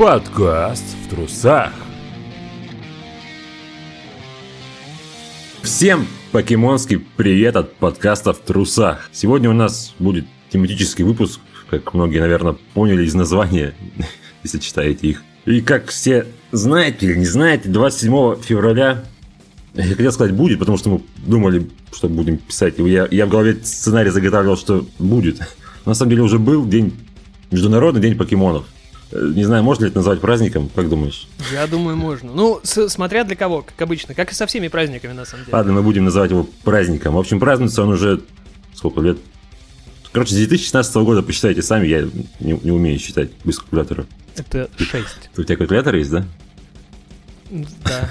Подкаст в трусах. Всем покемонский привет от подкаста в трусах. Сегодня у нас будет тематический выпуск, как многие, наверное, поняли из названия, если читаете их. И как все знаете или не знаете, 27 февраля я хотел сказать будет, потому что мы думали, что будем писать. Я, я в голове сценарий заготавливал, что будет. На самом деле уже был день, Международный день покемонов. Не знаю, можно ли это назвать праздником, как думаешь? Я думаю, можно. Ну, с- смотря для кого, как обычно, как и со всеми праздниками, на самом деле. Ладно, мы будем называть его праздником. В общем, празднуется он уже сколько лет? Короче, с 2016 года, посчитайте сами, я не, не умею считать без калькулятора. Это 6. У тебя калькулятор есть, да? Да.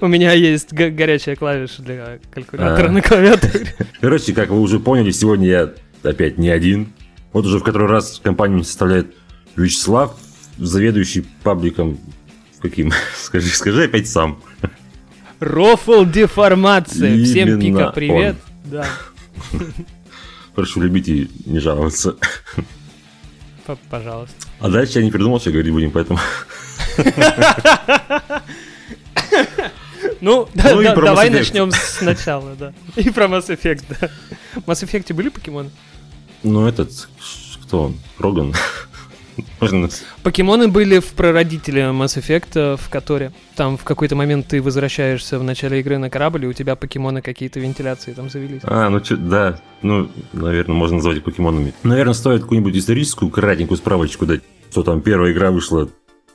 У меня есть го- горячая клавиша для калькулятора А. на клавиатуре. Короче, как вы уже поняли, сегодня я опять не один. Вот уже в который раз компанию составляет Вячеслав, заведующий пабликом каким? Скажи, скажи опять сам. Рофл деформация. Всем пика привет. Да, Прошу любить и не жаловаться. п- пожалуйста. А дальше я не придумал, что говорить будем, поэтому... Ну, да- Ну да- давай начнем сначала, да. И про Mass Effect, да. В Mass Effect были покемоны? Ну, этот... Кто он? Роган? Можно... Покемоны были в прародителе Mass Effect в Которе. Там в какой-то момент ты возвращаешься в начале игры на корабль, и у тебя покемоны какие-то вентиляции там завелись. А, ну что, да. Ну, наверное, можно назвать их покемонами. Наверное, стоит какую-нибудь историческую кратенькую справочку дать, что там первая игра вышла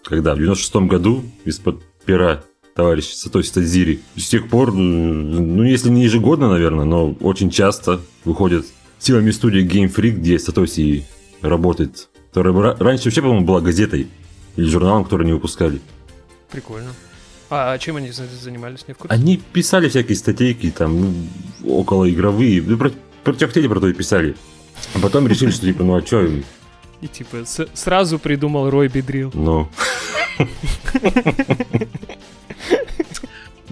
когда? В 96-м году из-под пера товарища Сатоси Тадзири. С тех пор, ну, если не ежегодно, наверное, но очень часто выходят силами студии Game Freak, где Сатоси работает, которая ра- раньше вообще, по-моему, была газетой или журналом, который не выпускали. Прикольно. А чем они за- занимались, не в курсе? Они писали всякие статейки, там, ну, около игровые, ну, про, про чё хотели, про то и писали. А потом решили, что типа, ну а чё, И типа сразу придумал Рой Бедрил. ну...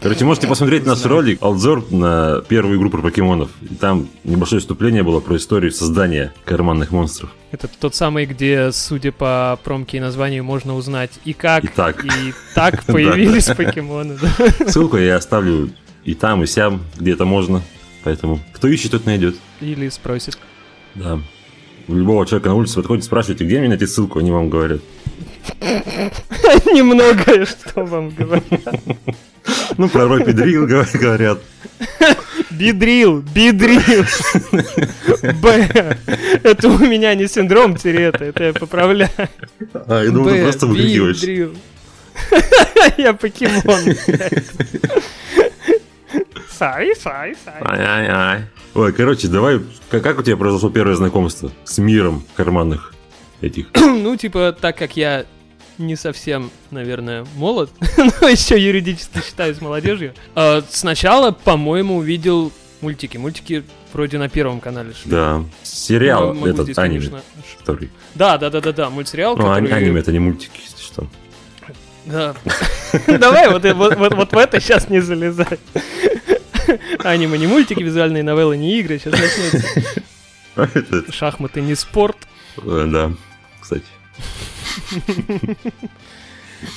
Короче, можете посмотреть наш ролик «Алзор» на первую игру про покемонов. И там небольшое вступление было про историю создания карманных монстров. Это тот самый, где, судя по промке и названию, можно узнать и как, И так. и так появились покемоны. Ссылку я оставлю и там, и сям, где это можно. Поэтому кто ищет, тот найдет. Или спросит. Да. У любого человека на улице подходит, спрашиваете, где мне найти ссылку, они вам говорят. Немногое, что вам говорят. Ну, про Рой Педрил говорят. Бидрил, бидрил. Б. Это у меня не синдром Терета, это я поправляю. А, я думал, ты просто выкрикиваешь. Я покемон. Сай, сай, сай. Ай-ай-ай. Ой, короче, давай, как, как у тебя произошло первое знакомство с миром карманных этих? Ну, типа, так как я не совсем, наверное, молод, но еще юридически считаюсь молодежью, э, сначала, по-моему, увидел мультики. Мультики вроде на Первом канале шли. Да. Сериал Ну, этот, здесь, аниме, конечно, который. Да, да, да, да, да, мультсериал, Ну, ани- который... аниме это не мультики, если что. Да. Давай вот, вот, вот, вот в это сейчас не залезай. Аниме не мультики, визуальные новеллы не игры, сейчас начнется. Шахматы не спорт. э, Да, кстати.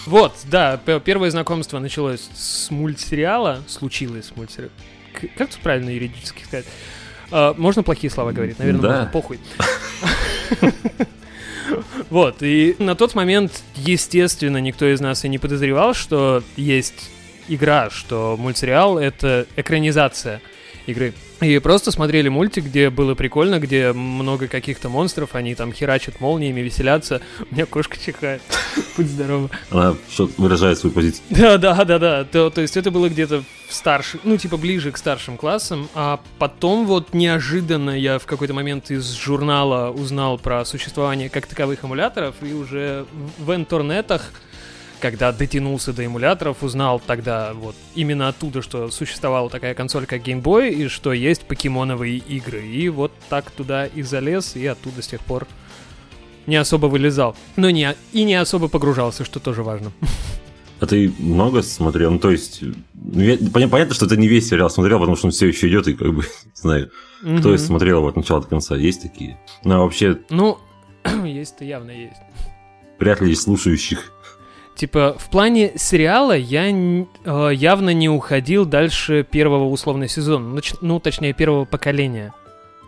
Вот, да, первое знакомство началось с мультсериала, случилось с мультсериала. Как тут правильно юридически сказать? А, можно плохие слова говорить? Наверное, Да. можно, похуй. Вот, и на тот момент, естественно, никто из нас и не подозревал, что есть игра, что мультсериал — это экранизация игры. И просто смотрели мультик, где было прикольно, где много каких-то монстров, они там херачат молниями, веселятся. У меня кошка чихает. Будь здорова. Она что выражает свою позицию. Да, да, да, да. То, то есть это было где-то в старших, ну, типа ближе к старшим классам, а потом вот неожиданно я в какой-то момент из журнала узнал про существование как таковых эмуляторов, и уже в в интернетах, когда дотянулся до эмуляторов, узнал тогда вот именно оттуда, что существовала такая консоль, как Game Boy, и что есть покемоновые игры. И вот так туда и залез, и оттуда с тех пор не особо вылезал. Но не, и не особо погружался, что тоже важно. А ты много смотрел? Ну, то есть, ну, понятно, что ты не весь сериал смотрел, потому что он все еще идет, и как бы, знаю, кто Мгм. из смотрел от начала до конца, есть такие? Ну, а вообще, Ну, есть-то явно есть. вряд ли слушающих. Типа, в плане сериала я э, явно не уходил дальше первого условно сезона, нач- ну, точнее, первого поколения.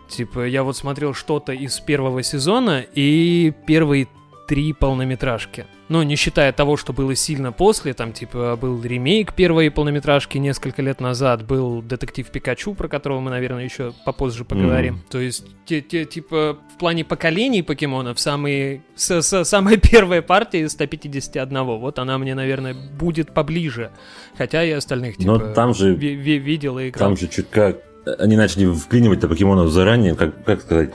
Типа, я вот смотрел что-то из первого сезона и первые три полнометражки. Ну, не считая того, что было сильно после, там, типа, был ремейк первой полнометражки несколько лет назад, был детектив Пикачу, про которого мы, наверное, еще попозже поговорим. То есть, те, те, типа, в плане поколений покемонов, самые, с, с- самая первая партия из 151, вот она мне, наверное, будет поближе. Хотя и остальных, типа, Но там же- ви- ви- видел и играл. Там же чутка... Они начали вклинивать-то покемонов заранее, как, как сказать.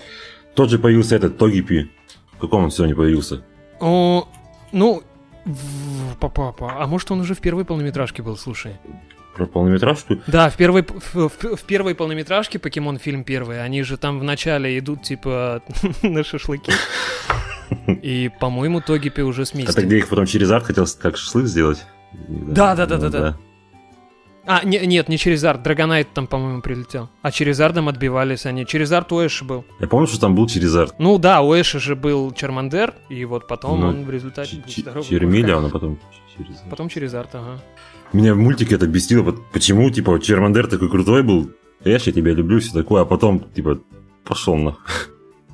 Тот же появился этот Тогипи. В каком он сегодня появился? О, ну, папа, а может он уже в первой полнометражке был, слушай? Про полнометражку? Да, в первой, в, в- в первой полнометражке Покемон фильм первый, они же там в начале идут типа на шашлыки. И, по-моему, Тогипи уже с А ты где их потом Чаризард хотел как шашлык сделать? Да, да, да, да, да. А, не- нет, не Чаризард, Драгонайт там, по-моему, прилетел. А Чаризардом отбивались они. Чаризард у Эши был. Я помню, что там был Чаризард. Ну да, у Эши же был Чармандер, и вот потом Ну, он в результате... был Ч- здоровый Чармилеошка. а потом Чаризард. Потом Чаризард, ага. Меня в мультике это бесило. Почему, типа, Чармандер такой крутой был? Эш, я тебя люблю, все такое, а потом, типа, пошел на.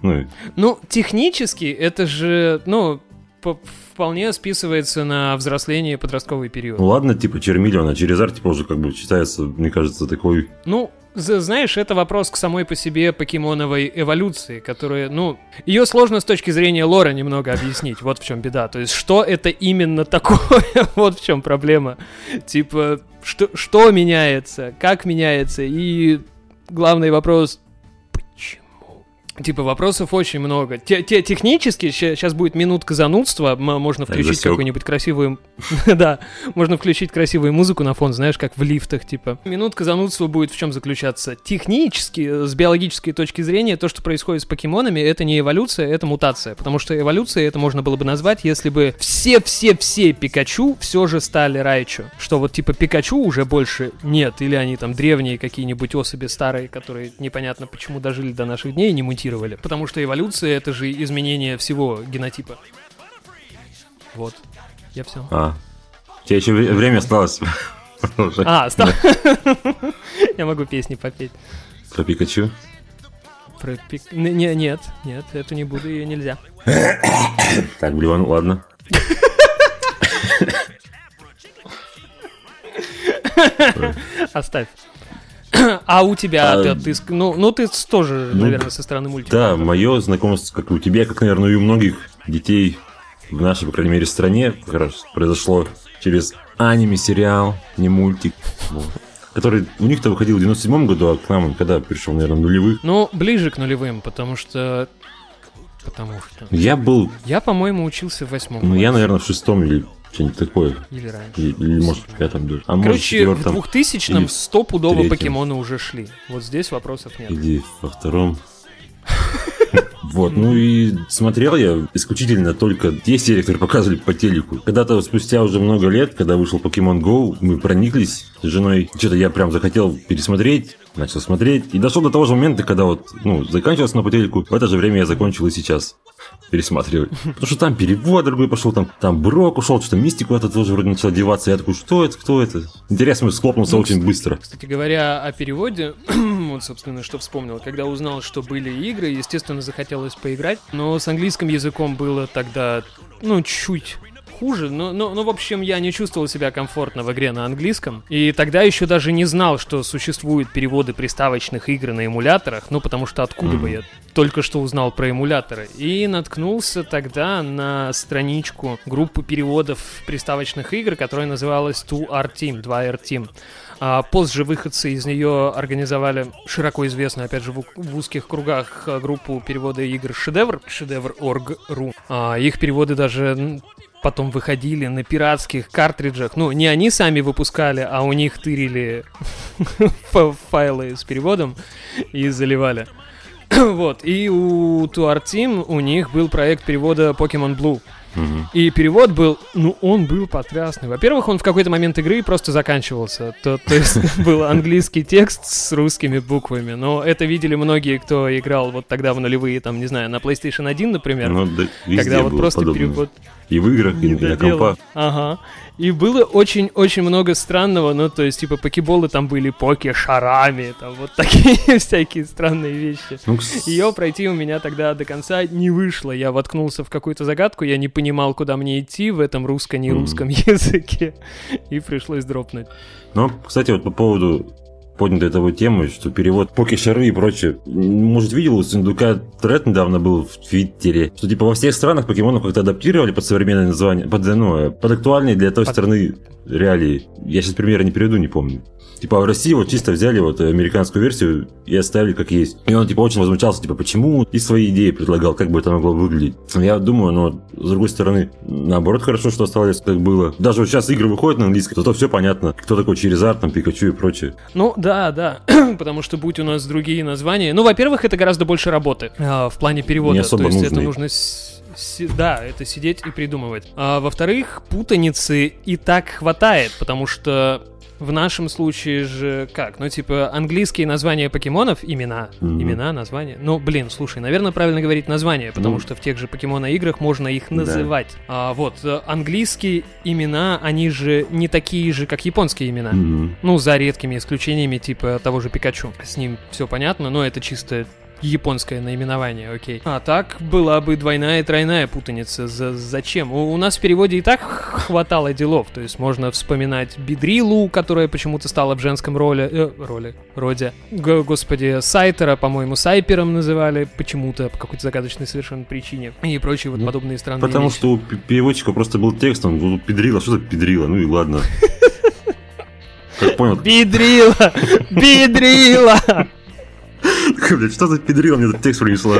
Ну, Ну, технически это же, ну, по- вполне списывается на взросление подростковый период. ну ладно, типа, Чермиллион, а через арт, типа, уже как бы считается, мне кажется, такой... Ну, знаешь, это вопрос к самой по себе покемоновой эволюции, которая, ну, ее сложно с точки зрения лора немного объяснить. Вот в чем беда. То есть, что это именно такое? вот в чем проблема. Типа, что, что меняется, как меняется, и главный вопрос? Типа, вопросов очень много. Те, те- технически, сейчас будет минутка занудства, можно включить какую-нибудь красивую... да, можно включить красивую музыку на фон, знаешь, как в лифтах, типа. Минутка занудства будет в чем заключаться? Технически, с биологической точки зрения, то, что происходит с покемонами, это не эволюция, это мутация. Потому что эволюцией это можно было бы назвать, если бы все-все-все Пикачу все же стали Райчу. Что вот типа Пикачу уже больше нет, или они там древние какие-нибудь особи старые, которые непонятно почему дожили до наших дней не мутировали. Потому что эволюция это же изменение всего генотипа. Вот. Я все. А, у тебя еще вре- время осталось. А, стоп. Я могу песни попеть. Про Пикачу. Про пик... Не, нет, нет, это не буду, ее нельзя. Так, блин, ладно. Оставь. А у тебя, А, ты, ты ну, ну ты тоже, ну, наверное, со стороны мультика. Да, мое знакомство, как и у тебя, как, наверное, и у многих детей в нашей, по крайней мере, стране, как раз произошло через аниме-сериал, не мультик, вот, который у них-то выходил в 97 году, а к нам он когда пришел, наверное, нулевых. Ну, ближе к нулевым, потому что... Потому что... Я был, Я, по-моему, учился в восьмом. ну, я, наверное, в шестом или что-нибудь такое. Или раньше. Или, или, может, в пятом даже. А может, в Короче, в четвертом. 2000-м или стопудово покемоны уже шли. Вот здесь вопросов нет. Иди во втором. Вот, ну и смотрел я исключительно только те серии, которые показывали по телеку. Когда-то спустя уже много лет, когда вышел Pokemon Go, мы прониклись с женой. Что-то я прям захотел пересмотреть, начал смотреть. И дошел до того же момента, когда вот, ну, заканчивался на по телеку. В это же время я закончил и сейчас пересматривать. Потому что там перевод другой пошел, там, там Брок ушел, что-то Мистик куда-то тоже вроде начал одеваться. Я такой, что это, кто это? Интересно, схлопнулся Ну, очень быстро. Кстати говоря, о переводе, вот, собственно, что вспомнил. Когда узнал, что были игры, естественно, захотелось поиграть. Но с английским языком было тогда, ну, чуть хуже, но, но, но, в общем, я не чувствовал себя комфортно в игре на английском. И тогда еще даже не знал, что существуют переводы приставочных игр на эмуляторах, ну, потому что откуда бы я только что узнал про эмуляторы. И наткнулся тогда на страничку группы переводов приставочных игр, которая называлась 2R Team, 2R Team. А позже выходцы из нее организовали широко известную, опять же, в, в узких кругах а, группу перевода игр «Шедевр», «Шедевр.орг.ру». А, их переводы даже потом выходили на пиратских картриджах. Ну, не они сами выпускали, а у них тырили фа- файлы с переводом и заливали. Вот, и у Tuar Team у них был проект перевода Pokemon Blue. Мгм. И перевод был, ну, он был потрясный. Во-первых, он в какой-то момент игры просто заканчивался. То, то есть был английский текст с русскими буквами. Но это видели многие, кто играл вот тогда в нулевые, там, не знаю, на PlayStation 1, например. Ну, да, когда вот просто подобное. перевод... И в играх, и, на компах. Ага. И было очень-очень много странного, ну, то есть, типа, покеболы там были поки шарами, там вот такие всякие странные вещи. Ну, Ее пройти у меня тогда до конца не вышло. Я воткнулся в какую-то загадку, я не понимал, куда мне идти в этом русско-не русском mm. языке, и пришлось дропнуть. Ну, кстати, вот по поводу поднятой этого темы, что перевод покешеры и прочее. Может, видел, у Сундука тред недавно был в Твиттере, что типа во всех странах покемонов как-то адаптировали под современное название, под, ну, под актуальные для той под... страны реалии. Я сейчас примера не переведу, не помню. Типа в России вот чисто взяли вот американскую версию и оставили как есть. И он типа очень возмущался, типа почему и свои идеи предлагал, как бы это могло выглядеть. Я думаю, но с другой стороны, наоборот хорошо, что оставались как было. Даже вот сейчас игры выходят на английском, то все понятно, кто такой Черезард, там Пикачу и прочее. Ну да, да, потому что будь у нас другие названия. Ну, во-первых, это гораздо больше работы э, в плане перевода. Не особо то есть нужный. это нужно да, это сидеть и придумывать. А во-вторых, путаницы и так хватает, потому что в нашем случае же как? Ну, типа, английские названия покемонов, имена, mm-hmm. имена, названия. Ну, блин, слушай, наверное, правильно говорить названия, потому mm-hmm. что в тех же покемона-играх можно их называть. Да. А, вот, э, английские имена, они же не такие же, как японские имена. Mm-hmm. Ну, за редкими исключениями, типа того же Пикачу. С ним все понятно, но это чисто японское наименование, окей. А так была бы двойная и тройная путаница. За зачем? У, у нас в переводе и так хватало делов. То есть можно вспоминать Бидрилу, которая почему-то стала в женском роли, э, роли, роде. Г господи, Сайтера, по-моему, Сайпером называли почему-то по какой-то загадочной совершенно причине. И прочие вот ну, подобные странные Потому вещи. что у переводчика просто был текст, он был Педрила, что за Педрила? Ну и ладно. Как понял? Бидрила! Бидрила! Блядь, что за педрил мне этот текст принесла?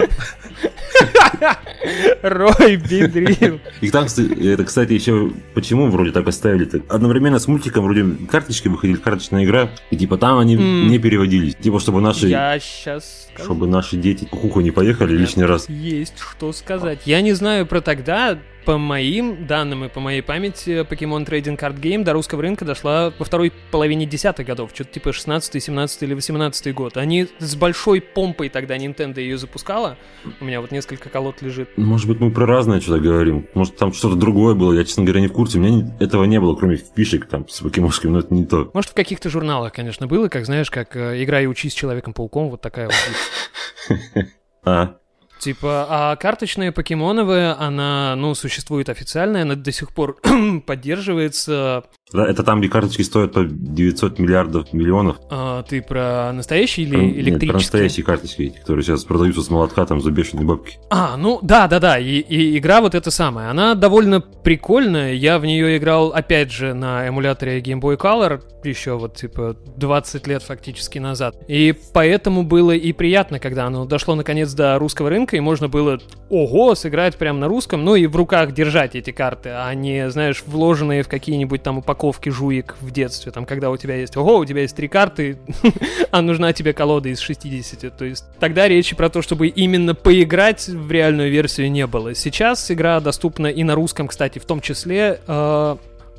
Рой Бидрил. И там, это, кстати, еще почему вроде так оставили -то? Одновременно с мультиком вроде карточки выходили, карточная игра, и типа там они mm. не переводились. Типа, чтобы наши... Я сейчас Чтобы наши дети куху не поехали лишний раз. Есть что сказать. Я не знаю про тогда, по моим данным и по моей памяти, Pokemon Trading Card Game до русского рынка дошла во второй половине десятых годов, что-то типа 16 17 или 18 год. Они с большой помпой тогда Nintendo ее запускала. У меня вот несколько колод лежит. Может быть, мы про разное что-то говорим. Может, там что-то другое было. Я, честно говоря, не в курсе. У меня этого не было, кроме фишек там с покемошками, но это не то. Может, в каких-то журналах, конечно, было, как знаешь, как э, «Играй и учись с Человеком-пауком», вот такая вот. А, Типа, а карточная покемоновая, она, ну, существует официально, она до сих пор поддерживается. Да, это там, где карточки стоят по 900 миллиардов миллионов. А, ты про настоящие или про, электрические? Нет, про настоящие карточки, которые сейчас продаются с молотка там за бешеные бабки. А, ну, да-да-да, и, и игра вот эта самая, она довольно прикольная, я в нее играл, опять же, на эмуляторе Game Boy Color, еще вот, типа, 20 лет фактически назад. И поэтому было и приятно, когда оно дошло, наконец, до русского рынка, и можно было, ого, сыграть прямо на русском, ну и в руках держать эти карты, а не, знаешь, вложенные в какие-нибудь там упаковки жуек в детстве, там, когда у тебя есть, ого, у тебя есть три карты, а нужна тебе колода из 60, то есть тогда речи про то, чтобы именно поиграть в реальную версию не было. Сейчас игра доступна и на русском, кстати, в том числе э,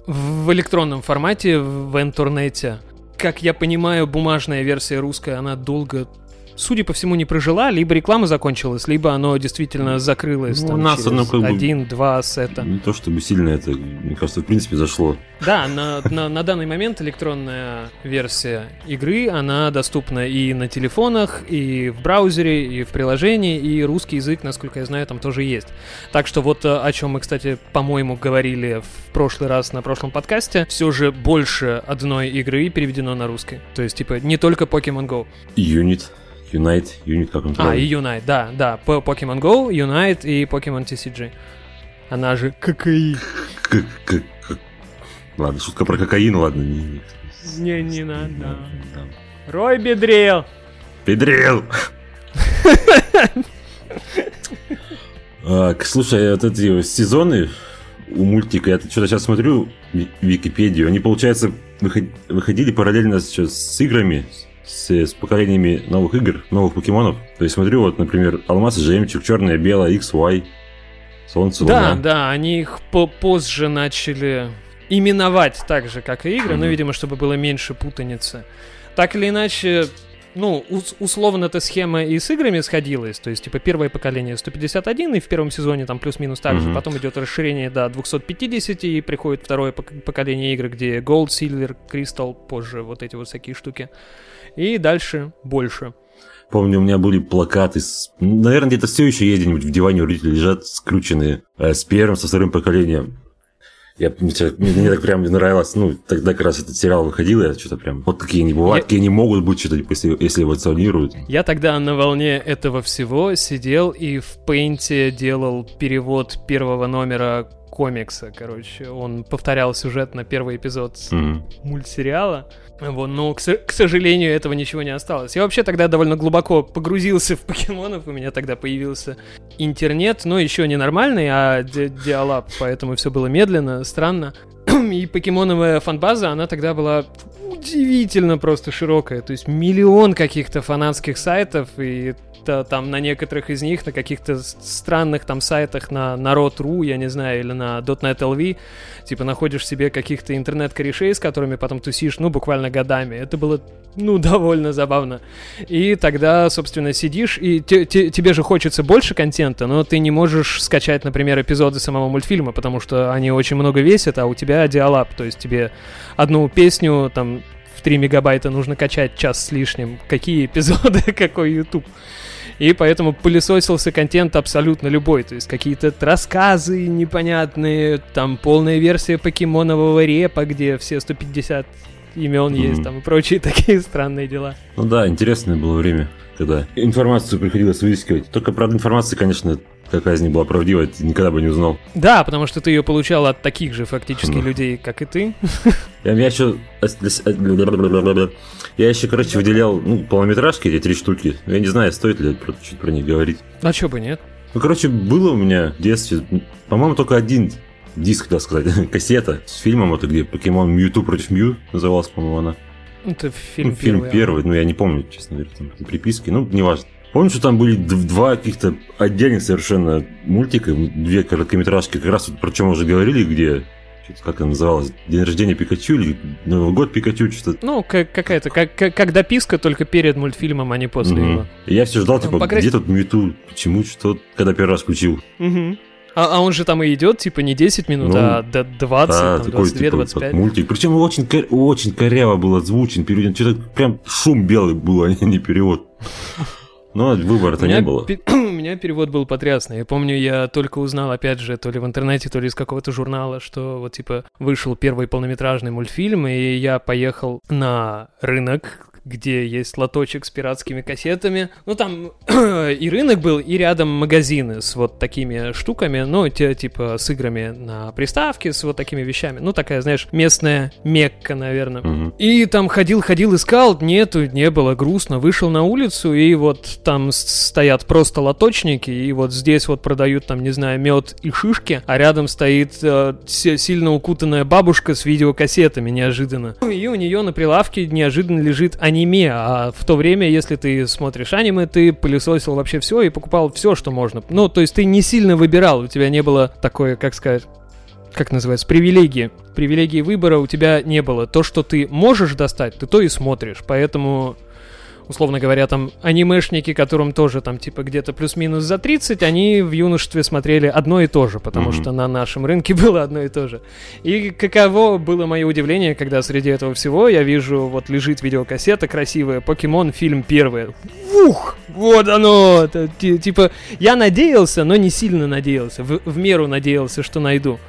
в электронном формате в интернете. Как я понимаю, бумажная версия русская, она долго судя по всему, не прожила, либо реклама закончилась, либо оно действительно закрылось ну, там, у нас через оно как бы один-два сета. Не то чтобы сильно это, мне кажется, в принципе зашло. Да, на, на, на данный момент электронная версия игры, она доступна и на телефонах, и в браузере, и в приложении, и русский язык, насколько я знаю, там тоже есть. Так что вот э, о чем мы, кстати, по-моему, говорили в прошлый раз на прошлом подкасте, все же больше одной игры переведено на русский. То есть, типа, не только Pokemon Go. Unit. Unite, Unit как он А, и Unite, да, да. По Pokemon Go, Unite и Pokemon TCG. Она же ККИ. Ладно, шутка про кокаин, ладно. Не, не, не надо. Рой Бедрил. Бедрил. а, слушай, вот эти сезоны у мультика, я что-то сейчас смотрю в Википедию, они, получается, выходили параллельно с играми, с, с поколениями новых игр, новых покемонов. То есть смотрю, вот, например, Алмаз Жемчуг, Черное, Белое, X, Y, Солнце, Да, Луна. да, они их по позже начали именовать так же, как и игры, mm-hmm. но, видимо, чтобы было меньше путаницы. Так или иначе, ну, ус- условно эта схема и с играми сходилась, то есть, типа, первое поколение 151, и в первом сезоне там плюс-минус так же, Мгм. потом идет расширение до 250, и приходит второе пок- поколение игр, где Gold, Silver, Crystal, позже вот эти вот всякие штуки. И дальше больше. Помню, у меня были плакаты с... Наверное, где-то все еще есть где-нибудь в диване у родителей лежат скрученные э, с первым, со вторым поколением. Я, мне, мне- так прям нравилось, ну, тогда как раз этот сериал выходил, я что-то прям, вот такие они бывают, Я- такие они могут быть, что-то, если, если эволюционируют. Я тогда на волне этого всего сидел и в Пейнте делал перевод первого номера комикса, короче. Он повторял сюжет на первый эпизод Мгм. мультсериала. Вот, но, к, к сожалению, этого ничего не осталось. Я вообще тогда довольно глубоко погрузился в покемонов. У меня тогда появился интернет, но еще не нормальный, а ди- диалаб, поэтому все было медленно, странно. И покемоновая фанбаза, она тогда была удивительно просто широкая. То есть миллион каких-то фанатских сайтов, и та- там на некоторых из них, на каких-то странных там сайтах на Народ.ру, я не знаю, или на .NET LV, типа находишь себе каких-то интернет-корешей, с которыми потом тусишь, ну, буквально годами. Это было, ну, довольно забавно. И тогда, собственно, сидишь, и те- те- тебе же хочется больше контента, но ты не можешь скачать, например, эпизоды самого мультфильма, потому что они очень много весят, а у тебя диалаб, то есть тебе одну песню там в 3 мегабайта нужно качать час с лишним. Какие эпизоды, какой YouTube. И поэтому пылесосился контент абсолютно любой. То есть какие-то рассказы непонятные, там полная версия покемонового репа, где все 150 имен Мгм. есть, там и прочие такие странные дела. Ну да, интересное было время, когда информацию приходилось выискивать. Только, правда, информация, конечно, какая из них была правдивая, ты никогда бы не узнал. Да, потому что ты ее получал от таких же фактически Ну. людей, как и ты. Я, еще... Я еще, короче, выделял ну, полнометражки, эти три штуки. Я не знаю, стоит ли про- чуть про них говорить. А чё бы нет? Ну, короче, было у меня в детстве, по-моему, только один диск, так сказать, кассета с фильмом, это где покемон Мьюту против Мью называлась, по-моему, она. Это Ну, фильм, фильм первый. а. первый, ну, я не помню, честно говоря, там приписки, ну, неважно. Помню, что там были два каких-то отдельных совершенно мультика, две короткометражки, как раз вот про чем мы уже говорили, где, как это называлось, День рождения Пикачу или Новый год Пикачу, что-то. Ну, как, какая-то, как, как, как дописка, только перед мультфильмом, а не после Мгм. его. И я все ждал, Ну, типа, по крайней- где тут Мьюту, почему, что, когда первый раз включил. Мгм. А, а он же там и идет, типа, не 10 минут, Ну, а до 20, Да, там, такой, 22, типа, 25. как мультик. Причем очень, очень коряво был озвучен, переведен. Что-то прям шум белый был, а не перевод. Но выбора-то не было. У меня перевод был потрясный. Я помню, я только узнал, опять же, то ли в интернете, то ли из какого-то журнала, что вот, типа, вышел первый полнометражный мультфильм, и я поехал на рынок, где есть лоточек с пиратскими кассетами. Ну, там и рынок был, и рядом магазины с вот такими штуками, ну, те, типа, с играми на приставке, с вот такими вещами. Ну, такая, знаешь, местная Мекка, наверное. Мгм. И там ходил, ходил, искал, нету, не было, грустно. Вышел на улицу, и вот там стоят просто лоточники, и вот здесь вот продают там, не знаю, мед и шишки, а рядом стоит э, сильно укутанная бабушка с видеокассетами неожиданно. И у нее на прилавке неожиданно лежит аниме, а в то время, если ты смотришь аниме, ты пылесосил вообще все и покупал все, что можно. Ну, то есть ты не сильно выбирал, у тебя не было такое, как сказать, как называется, привилегии. Привилегии выбора у тебя не было. То, что ты можешь достать, ты то и смотришь. Поэтому, условно говоря, там анимешники, которым тоже там типа где-то плюс-минус за 30, они в юношестве смотрели одно и то же, потому Мгм. что на нашем рынке было одно и то же. И каково было мое удивление, когда среди этого всего я вижу, вот лежит видеокассета красивая, Покемон, фильм первый. Ух, вот оно! Это типа, я надеялся, но не сильно надеялся, в, в меру надеялся, что найду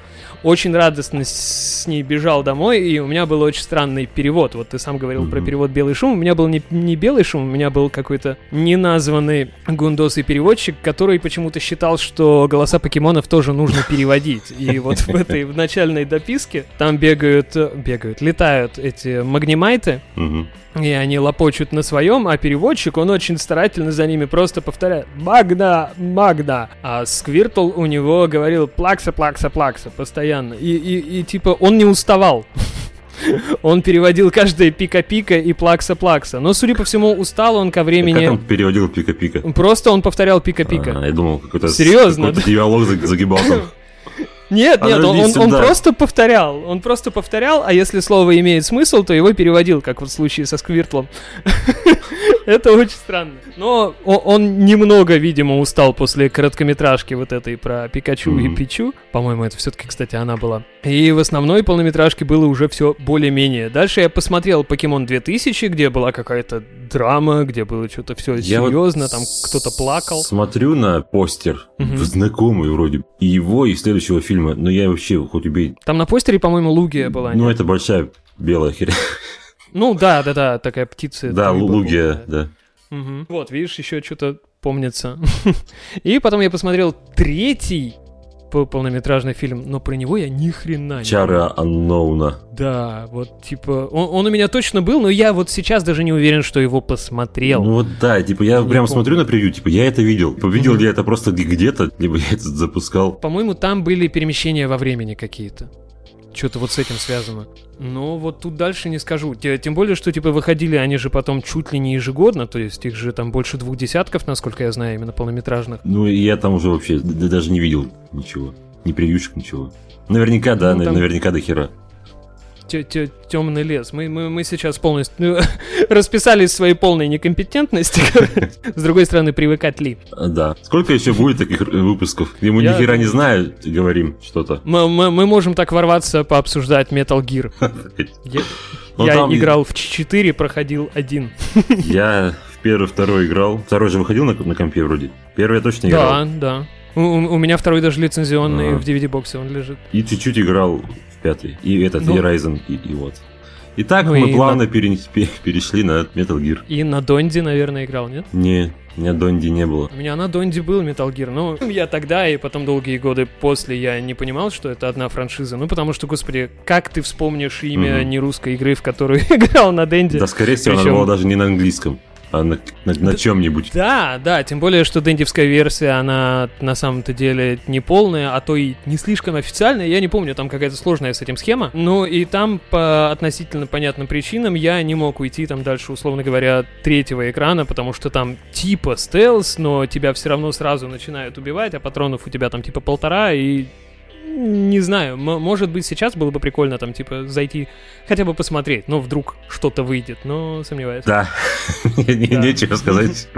очень радостно с ней бежал домой, и у меня был очень странный перевод. Вот ты сам говорил про перевод «Белый шум». У меня был не, не «Белый шум», у меня был какой-то неназванный гундосый переводчик, который почему-то считал, что голоса покемонов тоже нужно переводить. И вот в этой в начальной дописке там бегают, бегают, летают эти магнимайты, Мгм. и они лопочут на своем, а переводчик, он очень старательно за ними просто повторяет «Магда! Магда!» А Сквиртл у него говорил «Плакса, плакса, плакса» постоянно. И, и, и типа он не уставал. Он переводил каждое пика-пика и плакса-плакса. Но, судя по всему, устал он ко Как времени... он переводил пика-пика? Просто он повторял пика-пика. А, я думал, какой-то Серьезно, какой-то диалог за- загибал там. Нет, нет, он, он- он просто повторял. Он просто повторял, а если слово имеет смысл, то его переводил, как вот в случае со Сквиртлом. Это очень странно. Но он немного, видимо, устал после короткометражки вот этой про Пикачу и. Пичу. По-моему, это все-таки, кстати, она была. И в основной полнометражке было уже все более-менее. Дальше я посмотрел Покемон 2000, где была какая-то драма, где было что-то все вот серьезно, там кто-то плакал. Смотрю на постер, знакомый вроде, и его, и следующего фильма, но я вообще хоть убей. Там на постере, по-моему, Лугия была. Ну, нет? это большая белая херня. Ну да, да, да, такая птица. Да, Лугия, да. Мгм. Вот, видишь, еще что-то помнится. И потом я посмотрел третий по- полнометражный фильм, но про него я ни хрена не Чара Анноуна. Да, вот типа, он, он у меня точно был, но я вот сейчас даже не уверен, что его посмотрел. Ну вот да, типа я Не прям помню. смотрю на превью, типа я это видел. Видел ли я это просто где-то, либо я это запускал. По-моему, там были перемещения во времени какие-то. Что-то вот с этим связано. Но вот тут дальше не скажу. Те- Тем более, что типа выходили они же потом чуть ли не ежегодно, то есть их же там больше двух десятков, насколько я знаю, именно полнометражных. Ну я там уже вообще даже не видел ничего. Ни превьюшек, ничего. Наверняка, да, Ну, там- наверняка до хера. Темный лес. Мы, мы, мы сейчас полностью ну, расписались в своей полной некомпетентности. С другой стороны, привыкать ли. А, Да. Сколько еще будет таких выпусков? Я ни хера не знаем, говорим что-то. Мы, можем так ворваться, пообсуждать Metal Gear. Я, Ну, играл в 4, проходил один. Я в первый, второй играл. Второй же выходил на, на компе вроде. Первый я точно играл. Да, да. У, у- меня второй даже лицензионный Ага. в DVD-боксе он лежит. И чуть-чуть играл пятый. И этот, Ну. и Ryzen, и, и вот. И так Ну мы и плавно пе- перешли на Metal Gear. И на Донди, наверное, играл, нет? Не, у меня Донди не было. У меня на Донди был Metal Gear, но я тогда и потом долгие годы после я не понимал, что это одна франшиза. Ну, потому что, господи, как ты вспомнишь имя Мгм. нерусской игры, в которую играл на Денди? Да, скорее всего, Причем- она была даже не на английском, а на, на, на чем-нибудь. Да, да, тем более, что дендивская версия, она на самом-то деле не полная, а то и не слишком официальная. Я не помню, там какая-то сложная с этим схема. Ну и там по относительно понятным причинам я не мог уйти там дальше, условно говоря, третьего экрана, потому что там типа стелс, но тебя все равно сразу начинают убивать, а патронов у тебя там типа полтора, и не знаю, может быть сейчас было бы прикольно там типа зайти хотя бы посмотреть, но вдруг что-то выйдет, но сомневаюсь. Да, Не- Да. нечего сказать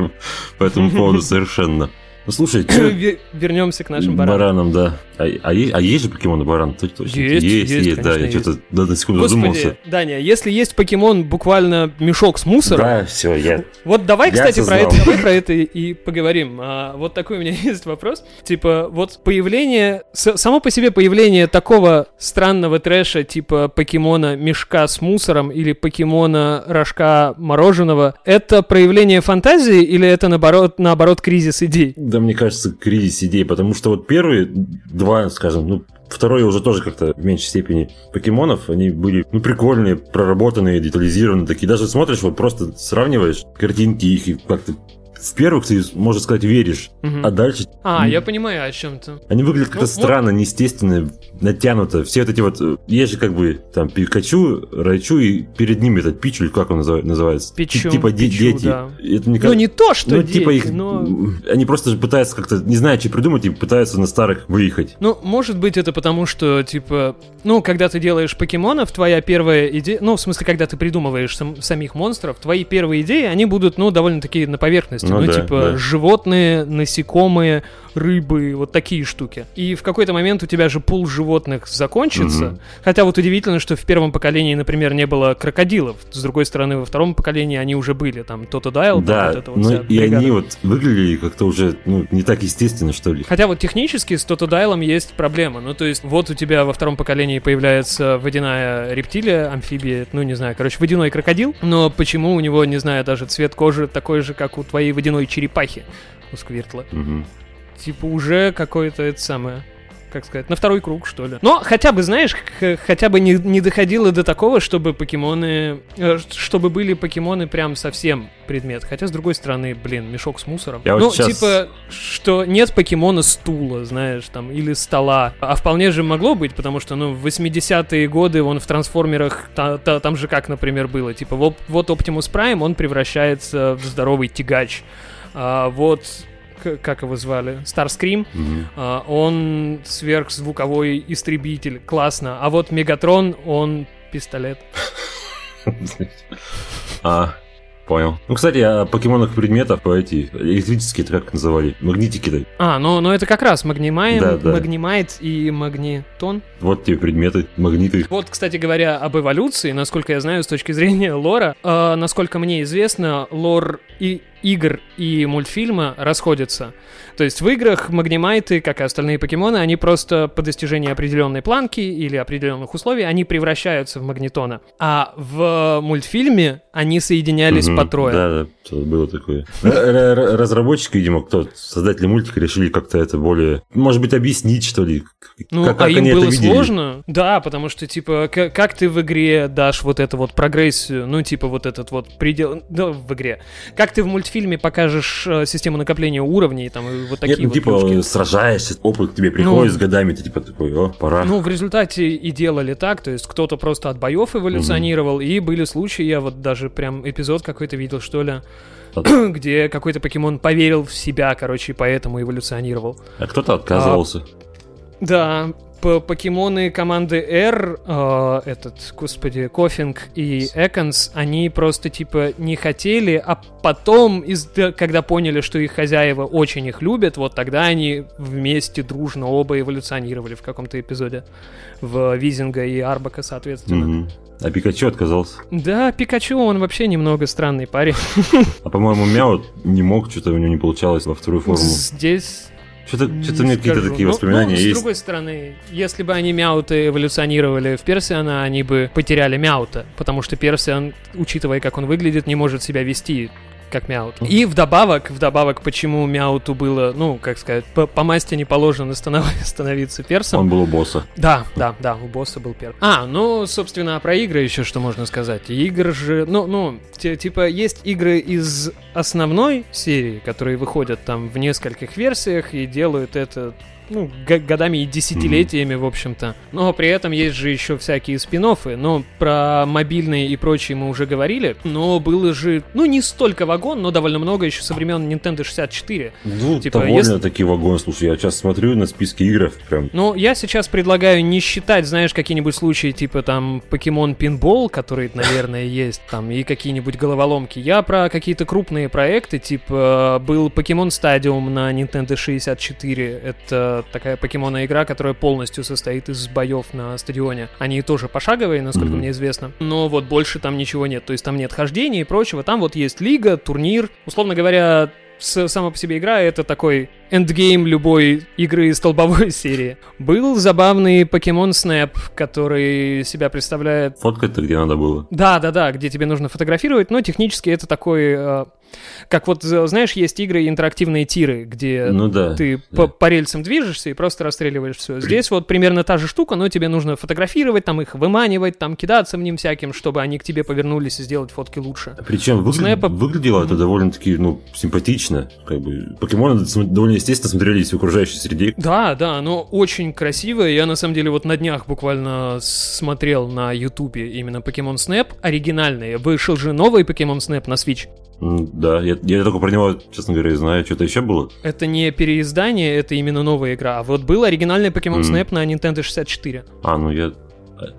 по этому поводу совершенно. Ну слушай, Вернемся к нашим баранам. баранам, да. А, а е- а есть же покемоны баран? Точно. Есть, есть, есть, да. Я конечно, что-то да, на секунду задумался. Господи, Даня, если есть покемон буквально мешок с мусором, Да, все, я. вот давай, Я кстати, про это, давай про это и поговорим. А, вот такой у меня есть вопрос. Типа, вот появление, само по себе появление такого странного трэша, типа покемона мешка с мусором или покемона рожка мороженого, это проявление фантазии или это наоборот, наоборот кризис идей? Да, мне кажется, кризис идей, потому что вот первые два, скажем, ну, второй уже тоже как-то в меньшей степени покемонов, они были, ну, прикольные, проработанные, детализированные такие. Даже смотришь, вот просто сравниваешь картинки их и как-то в первых ты, можно сказать, веришь, Мгм. а дальше А, м, я понимаю о чем-то. Они выглядят как-то Ну, странно, неестественно, натянуто. Все вот эти вот... э, Есть же как бы там Пикачу, Райчу, и перед ними этот Пичу, или как он называ- называется? Пичу, Ти- Типа Пичу, дети. да. Это мне Ну, кажется- не то, что ну, дети, типа их... но... Они просто же пытаются как-то, не знаю, что придумать, и пытаются на старых выехать. Ну, может быть, это потому, что, типа, ну, когда ты делаешь покемонов, твоя первая идея, ну, в смысле, когда ты придумываешь сам- самих монстров, твои первые идеи, они будут, ну, довольно-таки на поверхности. Ну Ну, да, типа, да. животные, насекомые, рыбы, вот такие штуки. И в какой-то момент у тебя же пул животных закончится. Мгм. Хотя вот удивительно, что в первом поколении, например, не было крокодилов. С другой стороны, во втором поколении они уже были. Там Тотодайл, да, вот это вот ну и бригада. они вот выглядели как-то уже, ну, не так естественно, что ли. Хотя вот технически с Тотодайлом есть проблема. Ну, то есть, вот у тебя во втором поколении появляется водяная рептилия, амфибия, ну, не знаю, короче, водяной крокодил. Но почему у него, не знаю, даже цвет кожи такой же, как у твоей водяной черепахи, у Сквиртла? Мгм. Типа уже какое-то это самое как сказать, на второй круг, что ли. Но хотя бы, знаешь, хотя бы не, не доходило до такого, чтобы покемоны... э, чтобы были покемоны прям совсем предмет. Хотя, с другой стороны, блин, мешок с мусором. Я вот ну, сейчас- типа, что нет покемона стула, знаешь, там, или стола. А вполне же могло быть, потому что, ну, в 80-е годы он в трансформерах, та- та- там же как, например, было, типа, вот, вот Optimus Prime, он превращается в здоровый тягач. А вот, как его звали? Старскрим, Мгм. а, он сверхзвуковой истребитель, классно. А вот Мегатрон, он пистолет. А, Понял. Ну, кстати, о покемонах предметов, по эти электрические, это как называли? Магнитики-то. А, ну, ну это как раз Магнимайм, Да, да. Магнимайт и Магнитон. Вот тебе предметы, магниты. Вот, кстати говоря, об эволюции, насколько я знаю, с точки зрения лора, э, насколько мне известно, лор и игр и мультфильма расходятся. То есть в играх магнимайты, как и остальные покемоны, они просто по достижении определенной планки или определенных условий, они превращаются в магнитона. А в мультфильме они соединялись Мгм. по трое. Да, да, было такое. Разработчики, видимо, кто, создатели мультика решили как-то это более, может быть, объяснить, что ли. Ну, как, а как им они было это видели. сложно? Да, потому что, типа, к- как ты в игре дашь вот эту вот прогрессию, ну, типа, вот этот вот предел... Да, в игре. Как ты в мультфильме покажешь э, систему накопления уровней, там, и вот такие Нет, ну, вот типа, плюшки? сражаешься, опыт к тебе приходит с годами, ты типа такой, о, пора. Ну, в результате и делали так, то есть кто-то просто от боев эволюционировал, и были случаи, я вот даже прям эпизод какой-то видел, что ли, где какой-то покемон поверил в себя, короче, и поэтому эволюционировал. а кто-то отказывался. Да, п- покемоны команды R, э, этот, господи, Кофинг и Эконс, они просто, типа, не хотели, а потом, из когда поняли, что их хозяева очень их любят, вот тогда они вместе дружно оба эволюционировали в каком-то эпизоде. В Визинга и Арбака, соответственно. Мгм. А Пикачу отказался. Да, Пикачу, он вообще немного странный парень. А по-моему, Мяу не мог, что-то у него не получалось во вторую форму. Здесь Что-то, что-то меня какие-то такие Ну, воспоминания ну, С есть. другой стороны, если бы они мяуты эволюционировали в Персиана, они бы потеряли мяута, потому что Персиан, учитывая, как он выглядит, не может себя вести как мяут. И вдобавок, вдобавок, почему мяуту было, ну, как сказать, по, по масти не положено станов- становиться персом. Он был у босса. Да, да, да, у босса был перс. А, ну, собственно, а про игры еще что можно сказать. Игр же, ну, ну, типа, есть игры из основной серии, которые выходят там в нескольких версиях и делают это ну, годами и десятилетиями, в общем-то. Но при этом есть же еще всякие спин но про мобильные и прочие мы уже говорили. Но было же, ну, не столько вагон, но довольно много еще со времен Nintendo 64. Ну, Типа, довольно таки вагон. Слушай, я сейчас смотрю на списки игр, прям Ну, я сейчас предлагаю не считать, знаешь, какие-нибудь случаи, типа там Покемон Пинбол, который, наверное, есть, там, и какие-нибудь головоломки. Я про какие-то крупные проекты, типа был Покемон Стадиум на Nintendo 64. Это такая покемонная игра, которая полностью состоит из боев на стадионе. Они тоже пошаговые, насколько Мгм. мне известно. Но вот больше там ничего нет. То есть там нет хождения и прочего. Там вот есть лига, турнир. Условно говоря, сама по себе игра это такой endgame любой игры из столбовой серии. Был забавный Покемон Snap, который себя представляет фоткать-то где надо было. да, да, да, где тебе нужно фотографировать, но технически это такой, э, как вот, э, знаешь, есть игры интерактивные тиры, где Ну да. ты да. по, по рельсам движешься и просто расстреливаешь все. Здесь вот примерно та же штука, но тебе нужно фотографировать, там их выманивать, там кидаться в ним всяким, чтобы они к тебе повернулись и сделать фотки лучше. Причем выгля- Снэпа- выглядело это довольно-таки, ну, симпатично. Как бы покемоны довольно естественно смотрелись в окружающей среде. Да, да, оно очень красивое. Я на самом деле вот на днях буквально смотрел на Ютубе именно Pokemon Snap оригинальный. Вышел же новый Pokemon Snap на Switch. Да, я, я только про него, честно говоря, знаю. Что-то еще было? Это не переиздание, это именно новая игра. А вот был оригинальный Pokemon Мгм. Snap на Nintendo 64. А, ну я...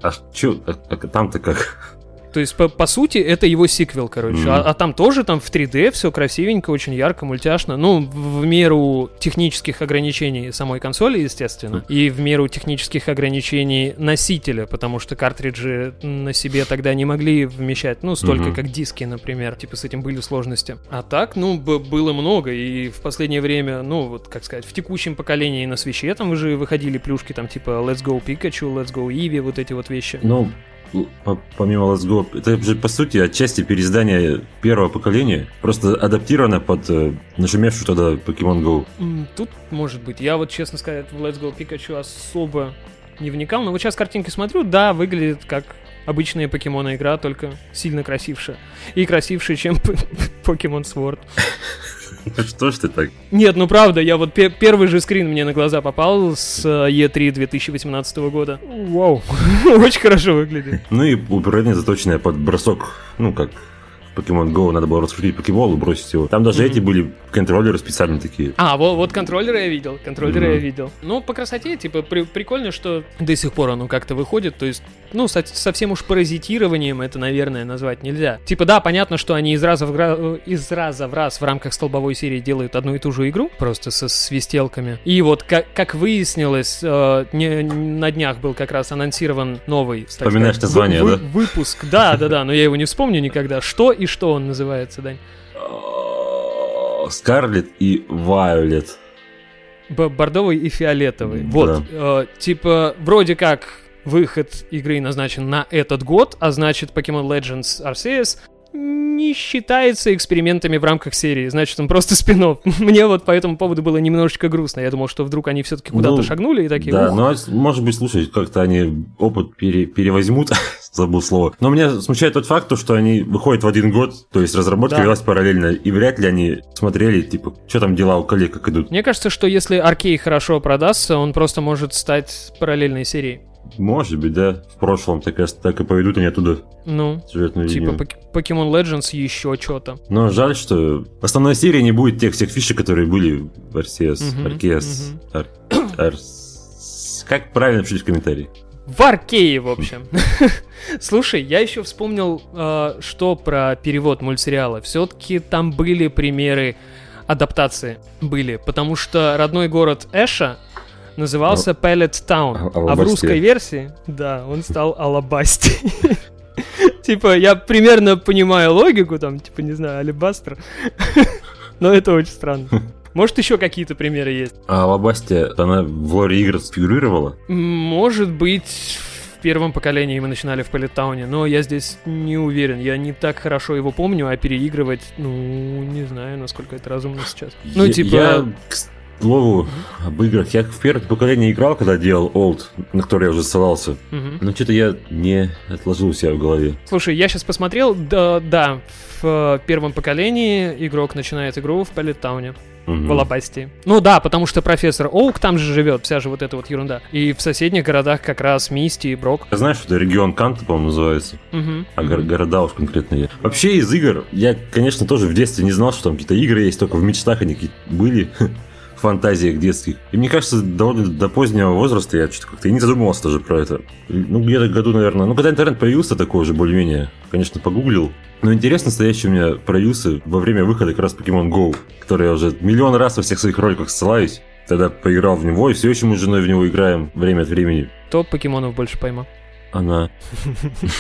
А, а чё? А- а там-то как? То есть, по, по сути, это его сиквел, короче. Мгм. А, а там тоже там в 3D все красивенько, очень ярко, мультяшно. Ну, в, в меру технических ограничений самой консоли, естественно. И в меру технических ограничений носителя, потому что картриджи на себе тогда не могли вмещать, ну, столько, Мгм. как диски, например. Типа с этим были сложности. А так, ну, было много. И в последнее время, ну, вот, как сказать, в текущем поколении на свече там уже выходили плюшки, там, типа Let's Go Pikachu, Let's Go Eevee, вот эти вот вещи. Ну, помимо Let's Go, это же, по сути, отчасти переиздание первого поколения, просто адаптировано под э, нашумевшую тогда Pokemon Go. Тут может быть. Я вот, честно сказать, в Let's Go Pikachu особо не вникал. Но вот сейчас картинки смотрю, да, выглядит как обычная покемона игра, только сильно красивше. И красивше, чем Pokemon Sword. Что ж ты так? Нет, ну правда, я вот пе- первый же скрин мне на глаза попал с э, E3 2018 года. Вау, очень хорошо выглядит. Ну и управление заточенное под бросок, ну как Pokemon Go надо было раскрутить покебол и бросить его. Там даже Мгм. эти были контроллеры специальные такие. А, вот, вот контроллеры я видел, контроллеры Мгм. я видел. Ну, по красоте, типа, при- прикольно, что до сих пор оно как-то выходит, то есть ну, со- совсем уж паразитированием это, наверное, назвать нельзя. Типа, да, понятно, что они из раза в, гра- из раза в раз в рамках столбовой серии делают одну и ту же игру, просто со свистелками. И вот, как, как выяснилось, э, не- на днях был как раз анонсирован новый, Вспоминаешь название, вы- да? Выпуск, да, да, да, но я его не вспомню никогда. Что и что он называется, Дань? Скарлет и Вайолет. Бордовый и фиолетовый. Да. Вот, э, типа, вроде как выход игры назначен на этот год, а значит Pokemon Legends Arceus не считается экспериментами в рамках серии, значит он просто спин Мне вот по этому поводу было немножечко грустно. Я думал, что вдруг они все-таки куда-то Ну, шагнули и такие, Да, «Ух, ну, а может быть, слушай, как-то они опыт пере- перевозьмут, забыл слово. Но меня смущает тот факт, то, что они выходят в один год, то есть разработка Да. велась параллельно, и вряд ли они смотрели, типа, что там дела у коллег, как идут. Мне кажется, что если Аркей хорошо продастся, он просто может стать параллельной серией. Может быть, да, в прошлом так так и поведут они оттуда Ну, сюжетную типа линию. Pokemon Legends еще что-то. Но жаль, что в основной серии не будет тех всех фишек, которые были в Аркес, Ар- Арс- Как правильно пишите в комментарии? В Аркее, в общем. Слушай, я еще вспомнил, э, что про перевод мультсериала. Все-таки там были примеры адаптации. Были. Потому что родной город Эша назывался Pellet Town. А- А в Алабасте. русской версии, да, он стал Алабасти. Типа, я примерно понимаю логику, там, типа, не знаю, Алибастер. Но это очень странно. Может, еще какие-то примеры есть? А Алабасте, она в лоре игр фигурировала? Может быть, в первом поколении мы начинали в Пэлеттауне, но я здесь не уверен. Я не так хорошо его помню, а переигрывать, ну, не знаю, насколько это разумно сейчас. Ну, Я- типа... Я, к слову, об играх. Я в первое поколение играл, когда делал Old, на который я уже ссылался. мгм. Но что-то я не отложил у себя в голове. Слушай, я сейчас посмотрел, да, да, в первом поколении игрок начинает игру в Пэлеттауне, Мгм. в Алабасте. Ну да, потому что профессор Оук там же живет, вся же вот эта вот ерунда. И в соседних городах как раз Мисти и Брок. Я знаю, что это регион Канта, по-моему, называется. Мгм. А гор- города уж конкретные. Вообще из игр, я, конечно, тоже в детстве не знал, что там какие-то игры есть, только в мечтах они какие-то были, фантазиях детских. И мне кажется, довольно до позднего возраста я что-то как-то и не задумывался даже про это. Ну, где-то году, наверное, ну, когда интернет появился такой уже более-менее, конечно, погуглил. Но интерес настоящий у меня проявился во время выхода как раз Pokemon Go, который я уже миллион раз во всех своих роликах ссылаюсь. Тогда поиграл в него, и все еще мы с женой в него играем время от времени. Кто покемонов больше поймал? Она...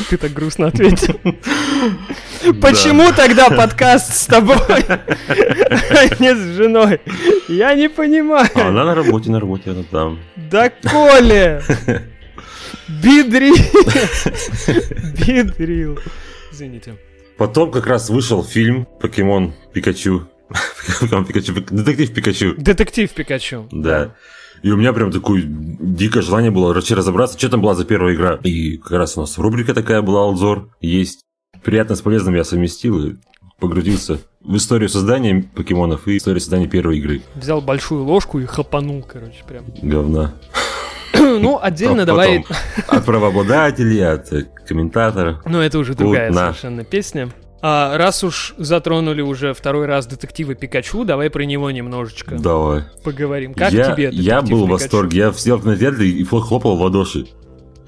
Ты так грустно ответил. Почему тогда подкаст с тобой, а не с женой? Я не понимаю. А она на работе, на работе, она там. Да Коля! Бидрил! Бидрил. Извините. Потом как раз вышел фильм «Покемон Пикачу». Покемон Пикачу. Детектив Пикачу. Детектив Пикачу. Да. И у меня прям такое дикое желание было вообще разобраться, что там была за первая игра. И как раз у нас рубрика такая была, Алзор, есть. Приятно с полезным я совместил и погрузился в историю создания покемонов и историю создания первой игры. Взял большую ложку и хапанул, короче, прям. Говна. Ну, отдельно А давай... От правообладателей, от комментатора. Ну, это уже другая совершенно песня. А раз уж затронули уже второй раз детектива Пикачу, давай про него немножечко Давай. поговорим. Как я, тебе Я был в Пикачу? восторге. Я сидел в кинотеатре и хлопал в ладоши.